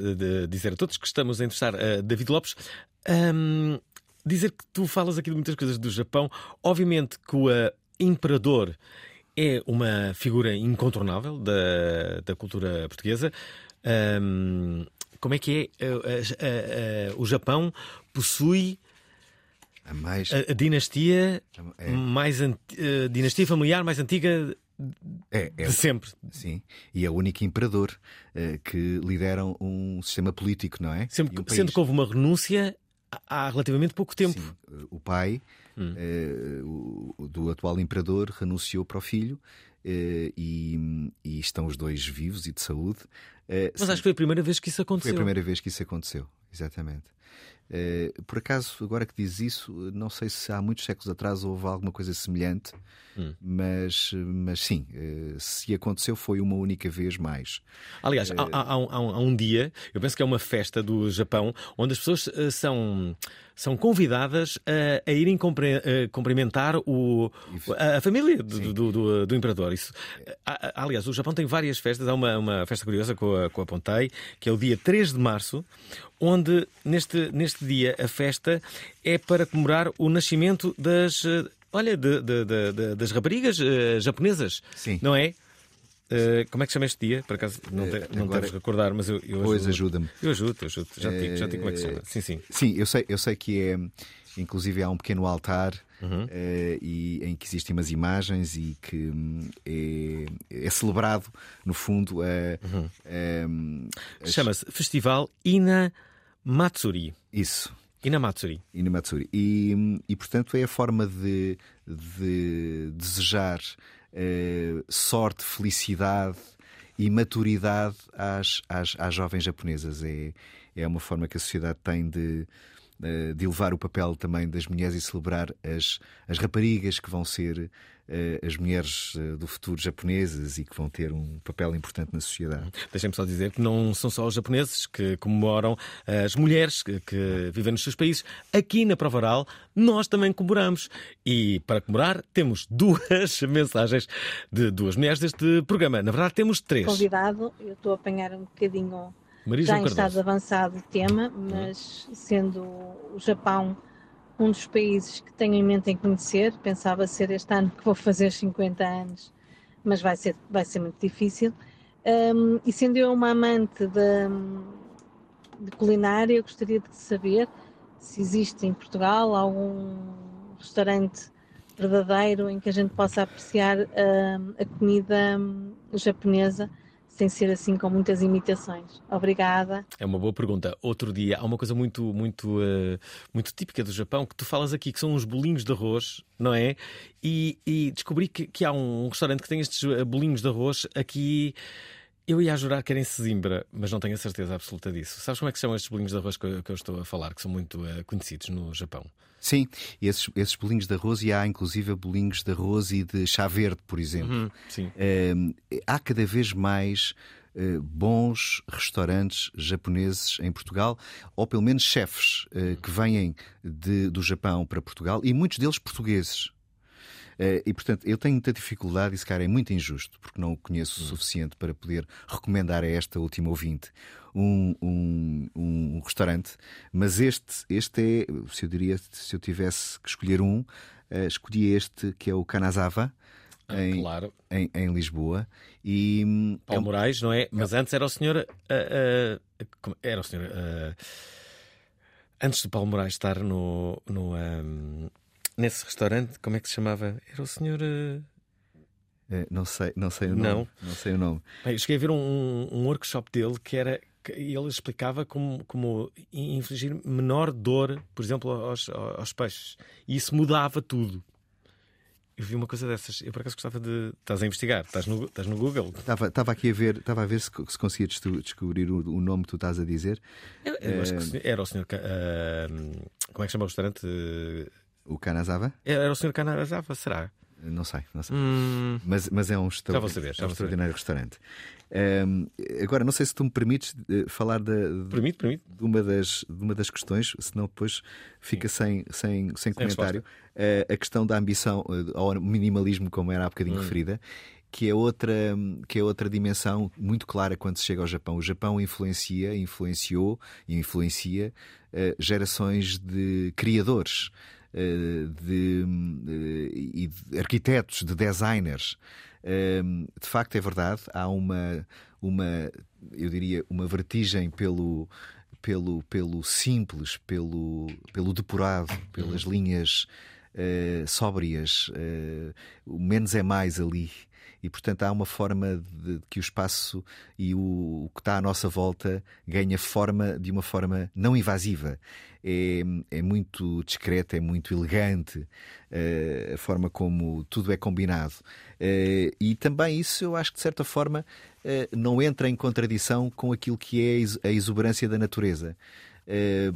dizer a todos que estamos a entrevistar David Lopes, um, dizer que tu falas aqui de muitas coisas do Japão. Obviamente que o uh, imperador é uma figura incontornável da, da cultura portuguesa. Um, como é que é? Uh, uh, o Japão possui a, mais... a, a dinastia é. mais dinastia familiar mais antiga é, é, de sempre. Sim, e é o único imperador uh, que lidera um sistema político, não é? Sempre, um sendo que houve uma renúncia há relativamente pouco tempo. Sim. O pai hum. uh, do atual imperador renunciou para o filho uh, e, e, estão os dois vivos e de saúde. Mas acho que foi a primeira vez que isso aconteceu. Foi a primeira vez que isso aconteceu, exatamente. Por acaso, agora que diz isso, não sei se há muitos séculos atrás houve alguma coisa semelhante, hum. mas, mas sim, se aconteceu foi uma única vez mais. Aliás, há, há, há, um, há, um, dia, eu penso que é uma festa do Japão, onde as pessoas são são convidadas a, a irem cumprimentar o, a, a família do, do, do, do, imperador. Isso, aliás, o Japão tem várias festas. Há uma, uma festa curiosa que eu, que eu apontei, que é o dia 3 de março, onde neste, neste dia a festa é para comemorar o nascimento das. Olha, de, de, de, das raparigas uh, japonesas, Sim. não é? Uh, como é que chama este dia? Por acaso não, te, não Agora, deves recordar, mas eu, eu Pois ajuda-me. Eu ajudo, eu ajudo. Já, digo, já digo como é que chama. Sim, sim. Sim, eu sei, eu sei que é. Inclusive há um pequeno altar uhum. uh, e, em que existem umas imagens e que um, é, é, celebrado, no fundo, uh, uhum. um, as... chama-se Festival Ina Matsuri. Isso. Inamatsuri. Inamatsuri. E, e portanto é a forma de, de desejar eh, sorte, felicidade e maturidade às, às, às jovens japonesas. É, é uma forma que a sociedade tem de, eh, de elevar o papel também das mulheres e celebrar as, as raparigas que vão ser uh, as mulheres uh, do futuro japonesas e que vão ter um papel importante na sociedade. Deixem-me só dizer que não são só os japoneses que comemoram as mulheres que, que vivem nos seus países. Aqui na Prova Oral nós também comemoramos. E para comemorar temos duas mensagens de duas mulheres deste programa. Na verdade temos três. Convidado, eu estou a apanhar um bocadinho já em estado avançado de tema, mas sendo o Japão um dos países que tenho em mente em conhecer, pensava ser este ano que vou fazer 50 anos, mas vai ser, vai ser muito difícil. Um, e sendo eu uma amante de, de culinária, eu gostaria de saber se existe em Portugal algum restaurante verdadeiro em que a gente possa apreciar uh, a comida um, japonesa sem ser assim com muitas imitações. Obrigada. É uma boa pergunta. Outro dia, há uma coisa muito, muito, uh, muito típica do Japão que tu falas aqui, que são os bolinhos de arroz, não é? E, e descobri que, que, há um restaurante que tem estes eh, bolinhos de arroz aqui. Eu ia jurar que era em Sesimbra, mas não tenho a certeza absoluta disso. Sabes como é que são estes bolinhos de arroz que eu, que eu estou a falar, que são muito uh, conhecidos no Japão? Sim, esses, esses bolinhos de arroz, e há inclusive bolinhos de arroz e de chá verde, por exemplo. Uhum, sim. Uh, há cada vez mais uh, bons restaurantes japoneses em Portugal, ou pelo menos chefes uh, que vêm de, do Japão para Portugal, e muitos deles portugueses. Uh, e portanto, eu tenho muita dificuldade, e se calhar é muito injusto, porque não o conheço o suficiente para poder recomendar a esta última ouvinte um, um, um restaurante, mas este, este é, se eu diria, se eu tivesse que escolher um, uh, escolhi este que é o Kanazawa. Ah, em, claro. em, em, Lisboa e Paulo é... Moraes, não é? Mas antes era o senhor uh, uh, era o senhor antes do Paulo Moraes estar no, no um, nesse restaurante, como é que se chamava? Era o senhor não sei, não sei o nome. Não, não sei o nome. Bem, cheguei a ver um, um workshop dele que era ele explicava como, como infligir menor dor, por exemplo, aos, aos peixes. E isso mudava tudo. Eu vi uma coisa dessas. Eu por acaso gostava de. Estás a investigar? Estás no, estás no Google? Estava, estava aqui a ver, estava a ver se, se conseguia descobrir o, o, nome que tu estás a dizer. Eu, eu acho que era o senhor. Uh, como é que chama o restaurante? O Canazava? Era o senhor Canazava, será? Não sei, não sei. Hum... Mas, mas é um, vou saber, é um extraordinário restaurante. Um, agora, não sei se tu me permites uh, falar da, de, permite, permite. de, uma das, de uma das questões, senão depois fica sem, sem, sem, sem comentário. Uh, a questão da ambição uh, ao minimalismo, como era há bocadinho hum. referida, que é, outra, que é outra dimensão muito clara quando se chega ao Japão. O Japão influencia, influenciou e influencia gerações de criadores. De, de, de arquitetos, de designers, de facto, é verdade, há uma, uma eu diria, uma vertigem pelo, pelo, pelo simples, pelo, pelo depurado, pelas linhas uh, sóbrias. Uh, o menos é mais ali. E, portanto, há uma forma de, que o espaço e o, o, que está à nossa volta ganha forma de uma forma não invasiva. É, é muito discreta, é muito elegante uh, a forma como tudo é combinado. Uh, e também isso, eu acho que de certa forma uh, não entra em contradição com aquilo que é a exuberância da natureza.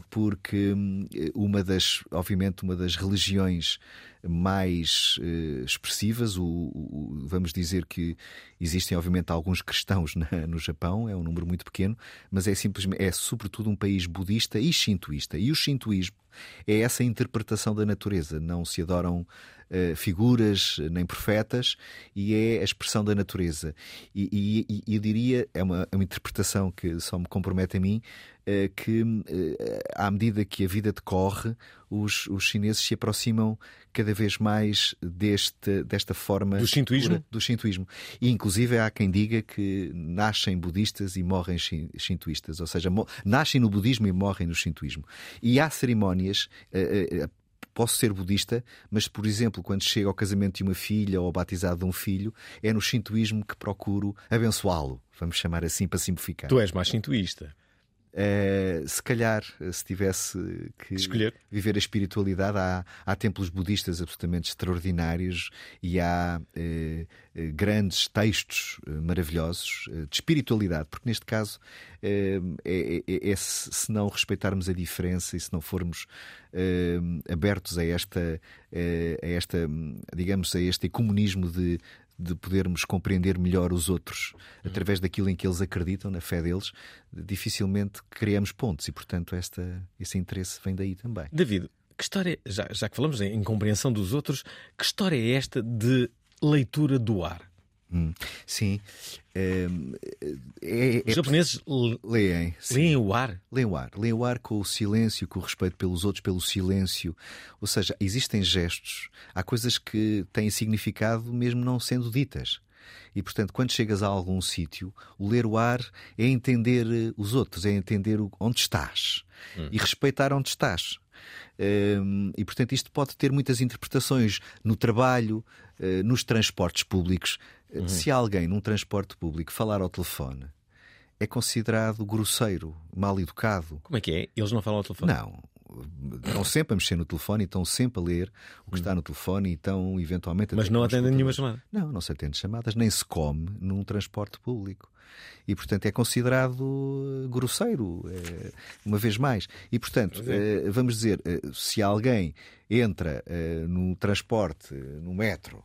Porque hum, uma das, obviamente, uma das religiões mais uh, expressivas. O, o, vamos dizer que existem, obviamente, alguns cristãos na, no Japão, é um número muito pequeno, mas é simplesmente, é sobretudo um país budista e shintoísta. E o shintoísmo é essa interpretação da natureza. Não se adoram uh, figuras nem profetas e é a expressão da natureza. E, e, e eu diria, é uma, é uma, interpretação que só me compromete a mim, uh, que uh, à medida que a vida decorre, os, os chineses se aproximam cada vez mais deste, desta forma do shintoísmo. do shintoísmo. E inclusive há quem diga que nascem budistas e morrem shintoístas, ou seja, nascem no budismo e morrem no shintoísmo. E há cerimónias posso ser budista, mas, por exemplo, quando chego ao casamento de uma filha ou ao batizado de um filho, é no shintoísmo que procuro abençoá-lo. Vamos chamar assim para simplificar. Tu és mais shintoísta. Uh, se calhar, se tivesse que Escolher. viver a espiritualidade, há, há templos budistas absolutamente extraordinários e há uh, grandes textos maravilhosos de espiritualidade, porque neste caso, é, é, é, se não respeitarmos a diferença e se não formos abertos a esta, a esta, digamos, a este comunismo de de podermos compreender melhor os outros através daquilo em que eles acreditam, na fé deles, dificilmente criamos pontos e, portanto, esta, esse interesse vem daí também. David, que história, já, já que falamos em, em compreensão dos outros, que história é esta de leitura do ar? Hum, sim. Ehm, é, é, Os japoneses leem, leem o ar? Leem o ar. Leem o ar com o silêncio, com o respeito pelos outros, pelo silêncio. Ou seja, existem gestos, há coisas que têm significado mesmo não sendo ditas. E, portanto, quando chegas a algum sítio, o ler o ar é entender eh, os outros, é entender onde estás hum. e respeitar onde estás. E, portanto, isto pode ter muitas interpretações no trabalho, uh, nos transportes públicos. Uhum. Se alguém num transporte público falar ao telefone, é considerado grosseiro, mal educado. Como é que é? Eles não falam ao telefone? Não estão sempre a mexer no telefone e estão sempre a ler o que está no telefone e estão eventualmente. Mas não atendem nenhuma chamada? Não, não se atende chamadas, nem se come num transporte público. E, portanto, é considerado grosseiro, é, uma vez mais. E, portanto, é. vamos dizer, se alguém entra no transporte, no metro,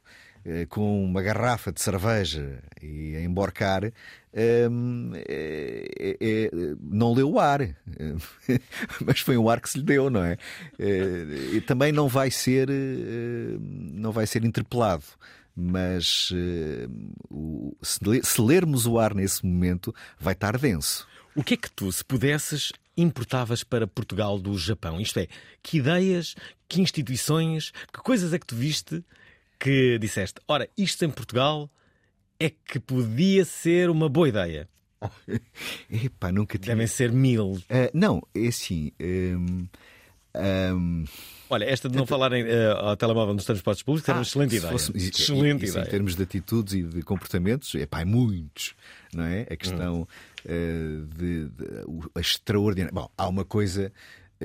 com uma garrafa de cerveja e a emborcar, Hum, é, é, não leu o ar, mas foi o ar que se lhe deu, não é? E também não vai ser, não vai ser interpelado. Mas se lermos o ar nesse momento, vai estar denso. O que é que tu, se pudesses, importavas para Portugal do Japão? Isto é, que ideias, que instituições, que coisas é que tu viste que disseste, ora, isto em Portugal é que podia ser uma boa ideia? Epá, nunca tinha... Devem ser mil. Uh, não, é assim. Um, um... Olha, esta de não falarem uh, ao telemóvel nos transportes públicos ah, era uma excelente ideia. Fosse, excelente isso, ideia. Em termos de atitudes e de comportamentos, é pá, muitos, não é? A questão hum. uh, de, de, a extraordinária. Bom, há uma coisa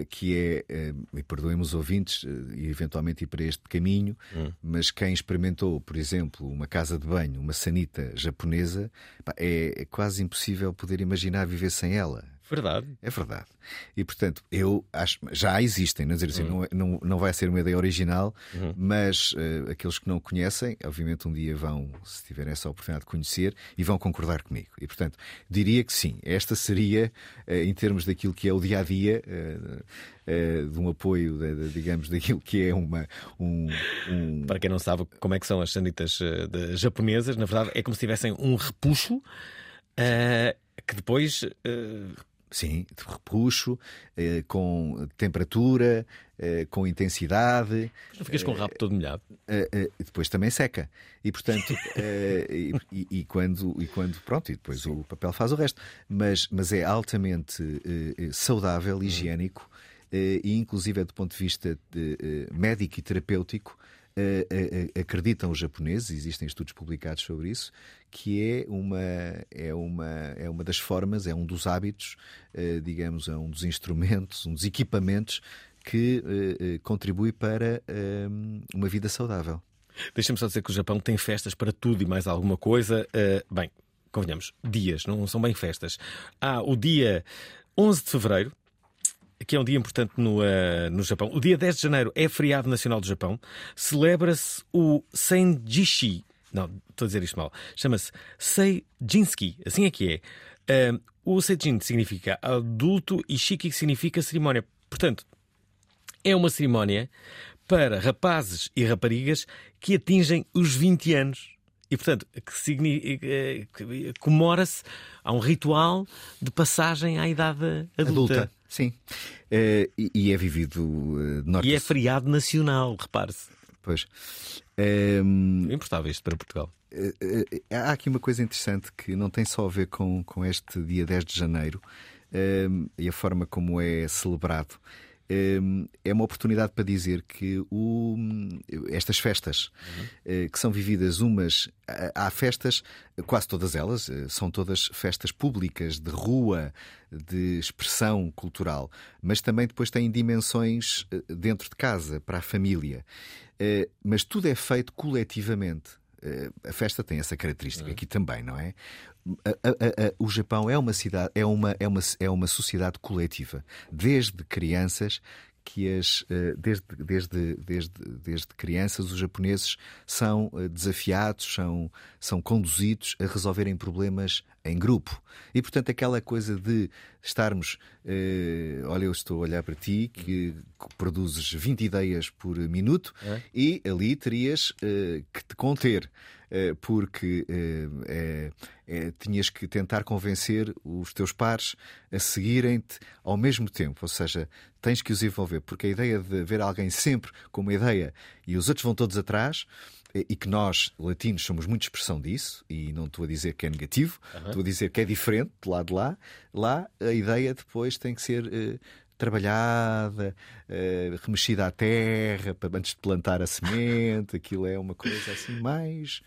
que é, eh, e perdoem os ouvintes, eh, e eventualmente ir para este caminho, hum. mas quem experimentou, por exemplo, uma casa de banho, uma sanita japonesa, é quase impossível poder imaginar viver sem ela. Verdade. É verdade. E portanto, eu acho já existem, não, dizer assim, uhum. não, é, não, não vai ser uma ideia original, uhum. mas uh, aqueles que não conhecem, obviamente um dia vão, se tiverem essa oportunidade de conhecer, e vão concordar comigo. E portanto, diria que sim, esta seria, uh, em termos daquilo que é o dia a dia, uh, de um apoio, de, de, digamos, daquilo que é uma. Um, um... Para quem não sabe como é que são as sanitas japonesas, na verdade é como se tivessem um repuxo. que depois Sim, de repuxo, eh, com temperatura, eh, com intensidade. Não ficas com o rabo todo molhado? Eh, eh depois também seca. E portanto, eh, e, e, e, quando, e quando. Pronto, e depois Sim. o papel faz o resto. Mas, mas é altamente eh, saudável, higiênico e, inclusive, do ponto de vista de, médico e terapêutico, acreditam os japoneses, existem estudos publicados sobre isso, que é uma, é uma, é uma das formas, é um dos hábitos, eh, digamos, é um dos instrumentos, um dos equipamentos que eh, eh, contribui para uma vida saudável. Deixa-me só dizer que o Japão tem festas para tudo e mais alguma coisa. bem, convenhamos, dias, não são bem festas. Há o dia 11 de fevereiro, que é um dia importante no, uh, no Japão. O dia 10 de janeiro é feriado nacional do Japão. Celebra-se o Senjishi. Não, estou a dizer isto mal. Chama-se Seijinski. Assim é que é. Uh, o Seijin significa adulto e Shiki significa cerimónia. Portanto, é uma cerimónia para rapazes e raparigas que atingem os 20 anos. E, portanto, eh, comemora-se a um ritual de passagem à idade adulta. adulta. Sim. Uh, e, e, é vivido uh, norte E é feriado nacional, repare-se. Pois. Um, Importava isto para Portugal. Uh, há aqui uma coisa interessante que não tem só a ver com, com este dia 10 de janeiro e a forma como é celebrado. Hum, é uma oportunidade para dizer que o, estas festas, uhum. que são vividas umas. Há festas, quase todas elas, eh, são todas festas públicas, de rua, de expressão cultural, mas também depois têm dimensões eh, dentro de casa, para a família. Mas tudo é feito coletivamente. A festa tem essa característica uhum. aqui também, não é? A, a, a, o Japão é uma cidade, é uma, é, uma, é uma sociedade coletiva. Desde crianças que as, eh, desde, desde, desde, desde crianças os japoneses são eh, desafiados, são, são conduzidos a resolverem problemas em grupo. E, portanto, aquela coisa de estarmos. Eh, olha, eu estou a olhar para ti, que produzes 20 ideias por minuto, é? e ali terias eh, que te conter. Eh, porque eh, é, tinhas que tentar convencer os teus pares a seguirem-te ao mesmo tempo, ou seja, tens que os envolver, porque a ideia de ver alguém sempre com uma ideia e os outros vão todos atrás e que nós, latinos, somos muito expressão disso, e não estou a dizer que é negativo, uhum. estou a dizer que é diferente de lá de lá. Lá a ideia depois tem que ser uh, trabalhada, uh, remexida à terra, antes de plantar a semente. Aquilo é uma coisa assim mais,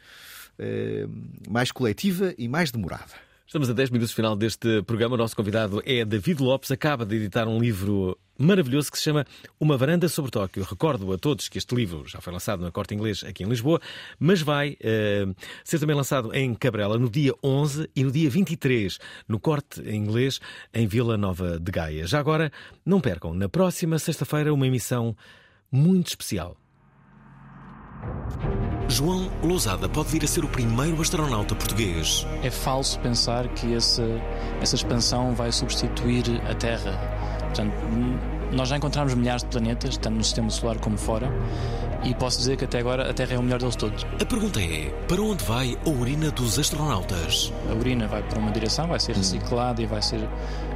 uh, mais coletiva e mais demorada. Estamos a 10 minutos final deste programa. O nosso convidado é David Lopes, acaba de editar um livro maravilhoso que se chama Uma Varanda sobre Tóquio. Recordo a todos que este livro já foi lançado na Corte Inglês aqui em Lisboa, mas vai uh, ser também lançado em Cabrela no dia 11 e no dia 23 no Corte Inglês em Vila Nova de Gaia. Já agora, não percam, na próxima sexta-feira, uma emissão muito especial. João Lousada pode vir a ser o primeiro astronauta português. É falso pensar que essa, essa expansão vai substituir a Terra. Portanto, nós já encontramos milhares de planetas, tanto no sistema solar como fora, e posso dizer que até agora a Terra é o melhor deles todos. A pergunta é: para onde vai a urina dos astronautas? A urina vai para uma direção, vai ser reciclada e vai ser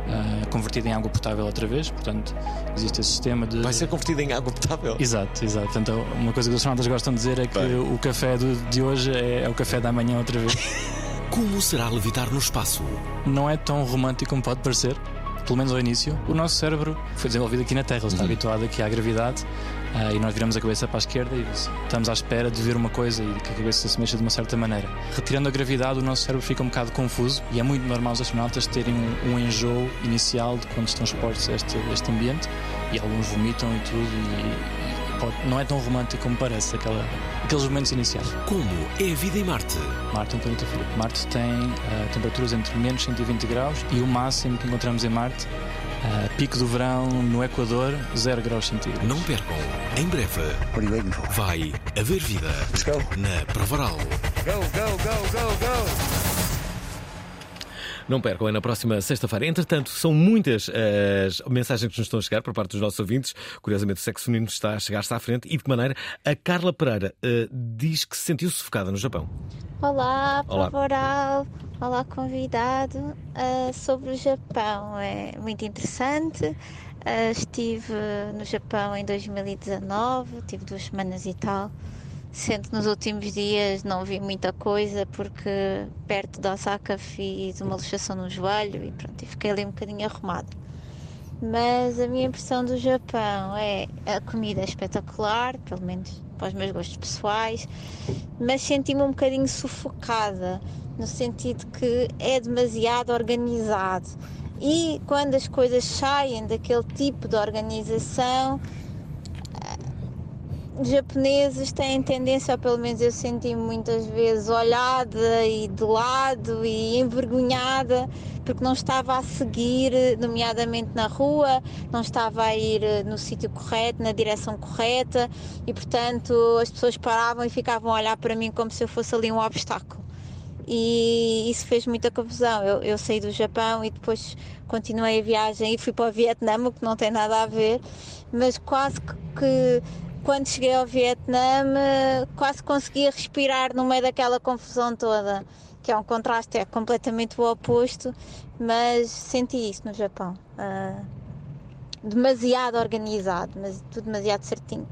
uh, convertida em água potável outra vez. Portanto, existe esse sistema de. Vai ser convertida em água potável? Exato, exato. Portanto, uma coisa que os astronautas gostam de dizer é que Bem. o café do, de hoje é, é o café da manhã outra vez. Como será levitar no espaço? Não é tão romântico como pode parecer pelo menos ao início, o nosso cérebro foi desenvolvido aqui na Terra, ele está uhum. habituado aqui à gravidade e nós viramos a cabeça para a esquerda e estamos à espera de ver uma coisa e que a cabeça se mexa de uma certa maneira. Retirando a gravidade, o nosso cérebro fica um bocado confuso e é muito normal os astronautas terem um, um enjoo inicial de quando estão expostos a este, este ambiente e alguns vomitam e tudo e, pode, não é tão romântico como parece, aquela, aqueles momentos iniciais. Como é a vida em Marte? Marte é um planeta frio. Marte tem uh, temperaturas entre menos 120 graus e o máximo que encontramos em Marte Uh, pico do verão no Equador, 0 graus centígrados. Não percam, em breve vai haver vida na Provaral. Go, go, go, go, go! Não percam, é na próxima sexta-feira. Entretanto, são muitas as mensagens que nos estão a chegar por parte dos nossos ouvintes. Curiosamente, o sexo feminino está a chegar-se à frente e de que maneira a Carla Pereira uh, diz que se sentiu sufocada no Japão. Olá, Olá. Olá, convidado. Uh, sobre o Japão, é muito interessante. Uh, estive no Japão em 2019, tive duas semanas e tal. Sendo que nos últimos dias não vi muita coisa porque perto de Osaka fiz uma luxação no joelho e pronto, e fiquei ali um bocadinho arrumado. Mas a minha impressão do Japão é a comida é espetacular, pelo menos para os meus gostos pessoais, mas senti-me um bocadinho sufocada, no sentido que é demasiado organizado. E quando as coisas saem daquele tipo de organização, japoneses têm tendência, ou pelo menos eu senti muitas vezes, olhada e de lado e envergonhada porque não estava a seguir, nomeadamente na rua, não estava a ir no sítio correto, na direção correta e, portanto, as pessoas paravam e ficavam a olhar para mim como se eu fosse ali um obstáculo. E isso fez muita confusão. Eu, eu saí do Japão e depois continuei a viagem e fui para o Vietnã, o que não tem nada a ver, mas quase que quando cheguei ao Vietnã quase conseguia respirar no meio daquela confusão toda, que é um contraste, é completamente o oposto, mas senti isso no Japão. Uh, demasiado organizado, mas tudo demasiado certinho.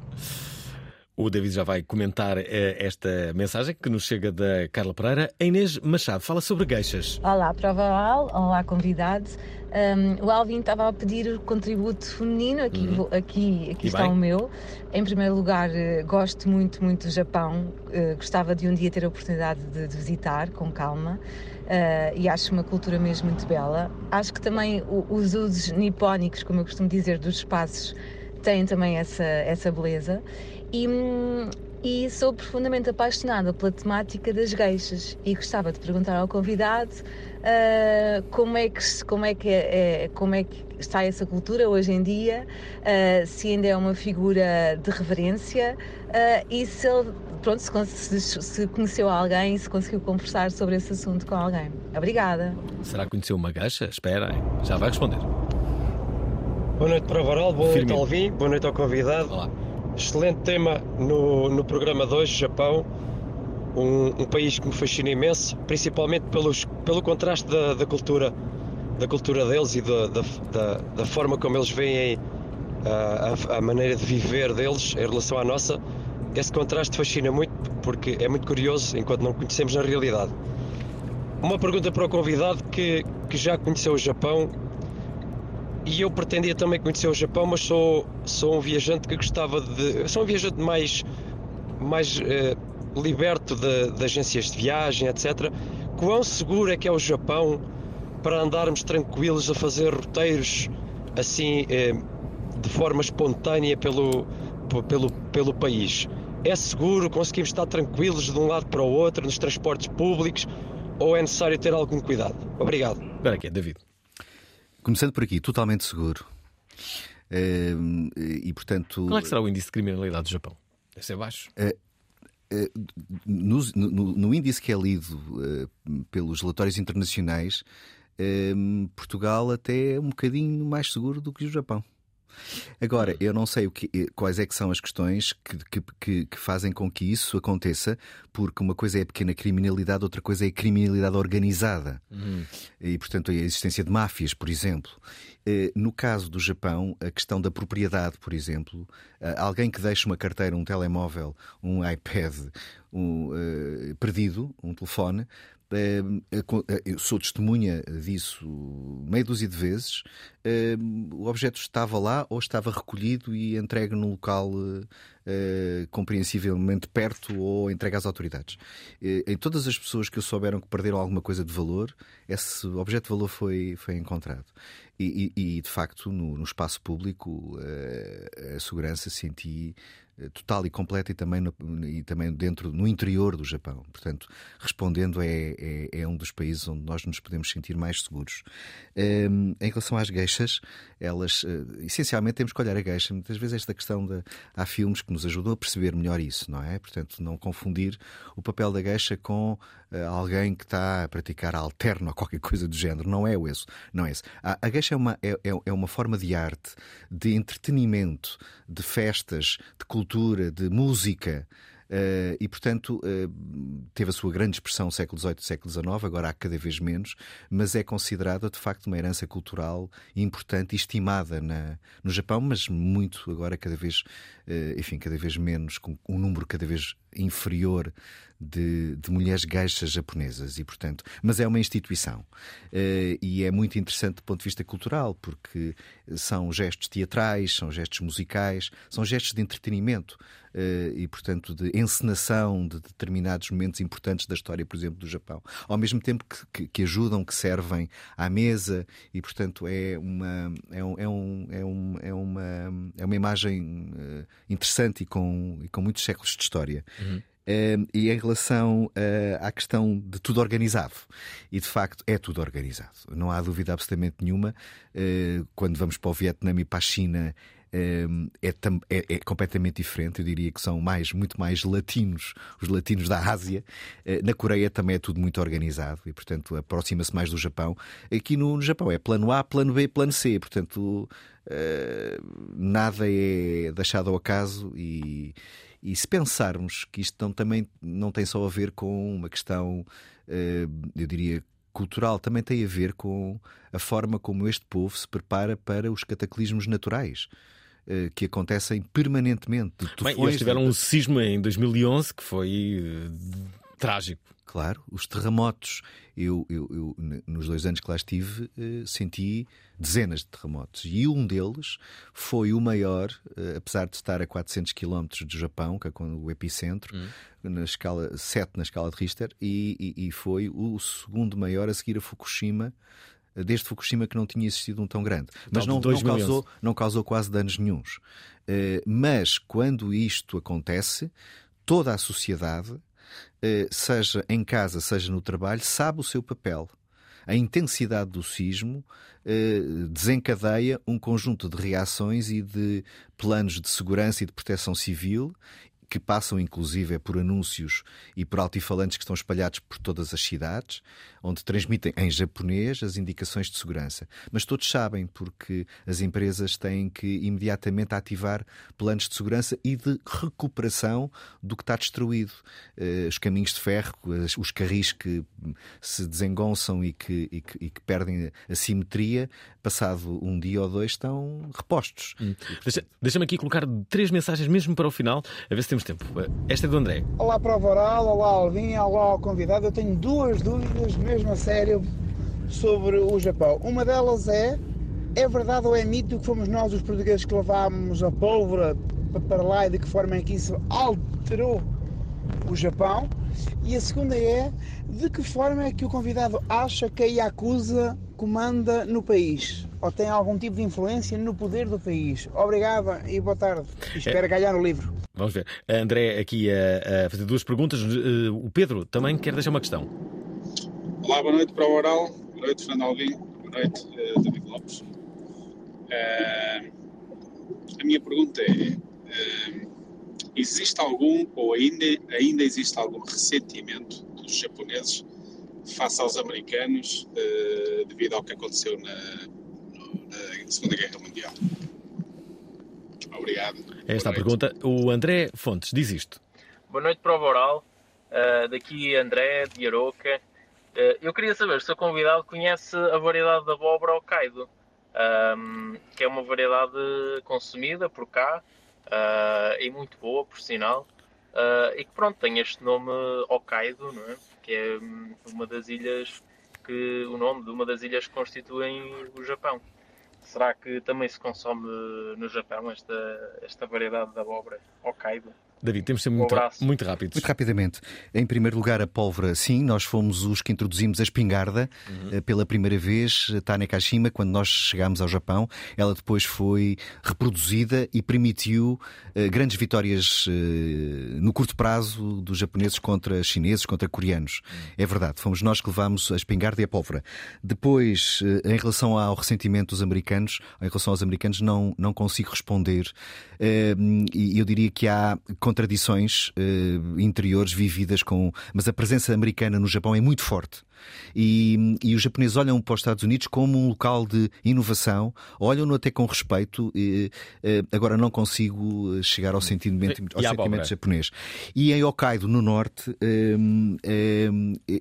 O David já vai comentar eh, esta mensagem que nos chega da Carla Pereira. A Inês Machado fala sobre geixas. Olá, prova oral. Olá, convidado. Um, o Alvin estava a pedir o contributo feminino, aqui, uhum. aqui, aqui está bem? o meu. Em primeiro lugar, eh, gosto muito, muito do Japão. Uh, gostava de um dia ter a oportunidade de, de visitar com calma. Uh, e acho uma cultura mesmo muito bela. Acho que também o, os usos nipónicos, como eu costumo dizer, dos espaços, têm também essa, essa beleza. E, e sou profundamente apaixonada pela temática das geixas. E gostava de perguntar ao convidado uh, como é que como é que é, é, como é que está essa cultura hoje em dia uh, se ainda é uma figura de reverência uh, e se ele pronto se, se, conheceu alguém se conseguiu conversar sobre esse assunto com alguém. Obrigada. Será que conheceu uma geixa? Espera já vai responder. Boa noite para o Varal boa noite ao Alvin boa noite ao convidado. Olá. Excelente tema no, no programa de hoje, Japão. Um, um, país que me fascina imenso, principalmente pelos, pelo contraste da, da cultura da cultura deles e da, da, da forma como eles veem a, a, a, maneira de viver deles em relação à nossa. Esse contraste fascina muito porque é muito curioso enquanto não conhecemos na realidade. Uma pergunta para o convidado que, que já conheceu o Japão. E eu pretendia também conhecer o Japão, mas sou, sou um viajante que gostava de. Sou um viajante mais, mais eh, liberto de, de, agências de viagem, etc. Quão seguro é que é o Japão para andarmos tranquilos a fazer roteiros assim eh, de forma espontânea pelo, pelo, pelo país? É seguro? Conseguimos estar tranquilos de um lado para o outro nos transportes públicos? Ou é necessário ter algum cuidado? Obrigado. Espera aqui, David. Começando por aqui, totalmente seguro. Uh, e portanto. Qual é que será o índice de criminalidade do Japão? Deve ser baixo. Uh, uh, no, no, no, índice que é lido pelos relatórios internacionais, Portugal até é um bocadinho mais seguro do que o Japão. Agora, eu não sei que, eh, quais é que são as questões que, que, que, fazem com que isso aconteça, porque uma coisa é a pequena criminalidade, outra coisa é a criminalidade organizada. Uhum. E, portanto, a existência de máfias, por exemplo. Eh, no caso do Japão, a questão da propriedade, por exemplo, eh, alguém que deixa uma carteira, um telemóvel, um iPad um, perdido, um telefone, eu sou testemunha disso meia dúzia de vezes. O objeto estava lá ou estava recolhido e entregue num local eh, compreensivelmente perto ou entregue às autoridades. Em todas as pessoas que souberam que perderam alguma coisa de valor, esse objeto de valor foi, foi encontrado. E, e, e de facto, no, no espaço público, a segurança senti total e completa e também, no, e também dentro, no interior do Japão. Portanto, respondendo, é, é, é, um dos países onde nós nos podemos sentir mais seguros. Um, ehm, em relação às geixas, elas, uh, essencialmente, temos que olhar a geixa. Muitas vezes, esta questão de. Há filmes que nos ajudam a perceber melhor isso, não é? Portanto, não confundir o papel da geixa com uh, alguém que está a praticar alterno ou qualquer coisa do género. Não é isso. Não é esse. A, a geixa é uma, é, é, é uma forma de arte, de entretenimento, de festas, de cultura cultura, de música. Uh, e, portanto, uh, teve a sua grande expressão no século XVIII e século XIX, agora há cada vez menos, mas é considerada, de facto, uma herança cultural importante e estimada na, no Japão, mas muito agora, cada vez, uh, enfim, cada vez menos, com um número cada vez inferior de, de mulheres geixas japonesas e portanto mas é uma instituição. Uh, e é muito interessante do ponto de vista cultural porque são gestos teatrais são gestos musicais são gestos de entretenimento uh, e portanto de encenação de determinados momentos importantes da história por exemplo do Japão. Ao mesmo tempo que, que, que ajudam que servem à mesa e portanto é uma é, um, é, um, é, um, é uma é uma imagem uh, interessante e com, e com muitos séculos de história Uhum. Uh, e em relação uh, à questão de tudo organizado. E de facto é tudo organizado. Não há dúvida absolutamente nenhuma. Uh, quando vamos para o Vietnã e para a China. É, é, é, completamente diferente. Eu diria que são mais, muito mais latinos, os latinos da Ásia. Na Coreia também é tudo muito organizado e, portanto, aproxima-se mais do Japão. Aqui no, no, Japão é plano A, plano B, plano C. Portanto, nada é deixado ao acaso e, e se pensarmos que isto não, também não tem só a ver com uma questão, eh, eu diria, cultural, também tem a ver com a forma como este povo se prepara para os cataclismos naturais eh, que acontecem permanentemente. Bem, eles tiveram um sismo em 2011 que foi uh, trágico. Claro, os terremotos. Eu, eu, eu, nos dois anos que lá estive, senti dezenas de terremotos. E um deles foi o maior, uh, apesar de estar a 400 km do Japão, que é o epicentro, hum. na escala 7 na escala de Richter, e, e, e, foi o segundo maior a seguir a Fukushima. Eh, desde Fukushima que não tinha existido um tão grande. Mas não, não, causou, não causou quase danos nenhums. Uh, mas quando isto acontece, toda a sociedade, seja em casa, seja no trabalho, sabe o seu papel. A intensidade do sismo eh, desencadeia um conjunto de reações e de planos de segurança e de proteção civil que passam inclusive por anúncios e por altifalantes que estão espalhados por todas as cidades, onde transmitem em japonês as indicações de segurança. Mas todos sabem porque as empresas têm que imediatamente ativar planos de segurança e de recuperação do que está destruído. Eh, os caminhos de ferro, os carris que se desengonçam e que, e que, e que perdem a simetria, passado um dia ou dois, estão repostos. Hum. Deixa-me aqui colocar três mensagens mesmo para o final, a ver se temos temos tempo. Esta é do André. Olá, Prova Oral, olá, Alvin, olá ao convidado. Eu tenho duas dúvidas, mesmo a sério, sobre o Japão. Uma delas é é verdade ou é mito que fomos nós os portugueses que levámos a pólvora para lá e de que forma é que isso alterou o Japão? E a segunda é de que forma é que o convidado acha que a Yakuza comanda no país? Ou tem algum tipo de influência no poder do país? Obrigada e boa tarde. Espero é. ganhar o livro. Vamos ver. André, aqui a, a, fazer duas perguntas. Eh, o Pedro também quer deixar uma questão. Olá, boa noite para o Oral. Boa noite, Fernando Alvim. Boa noite, uh, David Lopes. Uh, a minha pergunta é: uh, existe algum, ou ainda, ainda existe algum ressentimento dos japoneses face aos americanos devido ao que aconteceu na, na Segunda Guerra Mundial? Obrigado. Esta a pergunta. O André Fontes diz isto. Boa noite, Prova Oral. Uh, daqui André de Aroca. Uh, eu queria saber se o convidado conhece a variedade da abóbora Hokkaido, um, que é uma variedade consumida por cá uh, e muito boa, por sinal. e que pronto, tem este nome Hokkaido, não é? que é uma das ilhas que o nome de uma das ilhas que constituem o Japão. Será que também se consome no Japão esta, esta variedade de abóbora, Hokkaido? David, temos de ser muito, muito rápidos. Muito rapidamente. Em primeiro lugar, a pólvora, sim, nós fomos os que introduzimos a espingarda uhum. pela primeira vez, Tanekashima, quando nós chegámos ao Japão. Ela depois foi reproduzida e permitiu uh, grandes vitórias uh, no curto prazo dos japoneses contra chineses, contra coreanos. Uhum. É verdade, fomos nós que levámos a espingarda e a pólvora. Depois, uh, em relação ao ressentimento dos americanos, em relação aos americanos, não, não consigo responder. E eu diria que há contradições uh, interiores vividas com. Mas a presença americana no Japão é muito forte. E, e, os japoneses olham para os Estados Unidos como um local de inovação, olham-no até com respeito. E, uh, agora não consigo chegar ao sentimento, ao sentimento japonês. E em Hokkaido, no norte,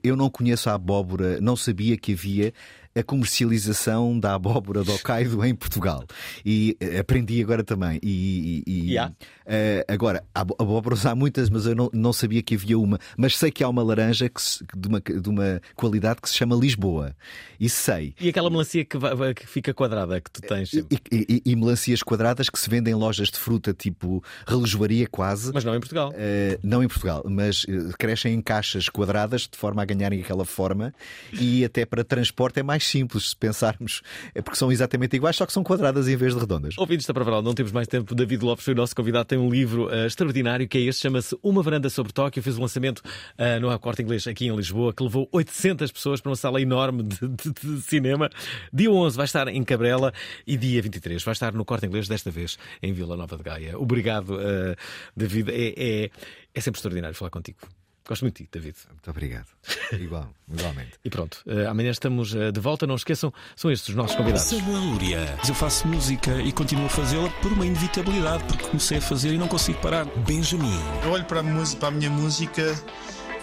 eu não conheço a abóbora, não sabia que havia a comercialização da abóbora do Hokkaido em Portugal. E eh, aprendi agora também. E, e, yeah. uh, agora, abóboras há muitas, mas eu não, não sabia que havia uma. Mas sei que há uma laranja que se, de, uma, de uma qualidade que se chama Lisboa. Isso sei. E aquela melancia que, que fica quadrada que tu tens? E, e, e, melancias quadradas que se vendem em lojas de fruta, tipo relojoaria quase. Mas não em Portugal. Uh, não em Portugal, mas uh, crescem em caixas quadradas de forma a ganharem aquela forma e até para transporte é mais mais simples se pensarmos, é porque são exatamente iguais, só que são quadradas em vez de redondas. Ouvidos da Pravaral, não temos mais tempo. David Lopes foi o nosso convidado, tem um livro uh, extraordinário que é este, chama-se Uma Varanda sobre Tóquio. Fez o um lançamento uh, no Corte Inglês aqui em Lisboa, que levou 800 pessoas para uma sala enorme de, de, de, cinema. Dia 11 vai estar em Cabrela e dia 23 vai estar no Corte Inglês, desta vez em Vila Nova de Gaia. Obrigado, uh, David. É, é, é sempre extraordinário falar contigo. Gosto muito de ti, David. Muito obrigado. Igual, igualmente. E pronto, uh, amanhã estamos uh, de volta. Não esqueçam, são estes os nossos convidados. Samuel Lúria. Eu faço música e continuo a fazê-la por uma inevitabilidade, porque comecei a fazer e não consigo parar. Benjamin. Eu olho para a, música, para a minha música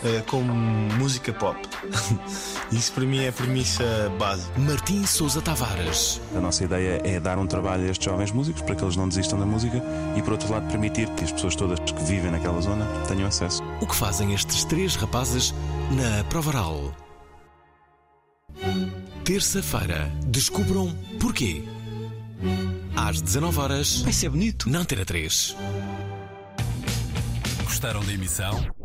uh, como música pop. Isso para mim é a premissa base. Martim Souza Tavares. A nossa ideia é dar um trabalho a estes jovens músicos para que eles não desistam da música e, por outro lado, permitir que as pessoas todas que vivem naquela zona tenham acesso. O que fazem estes três rapazes na Provaral? Terça-feira, descubram porquê. Às 19 horas. Vai ser bonito. Na Antena 3. Gostaram da emissão?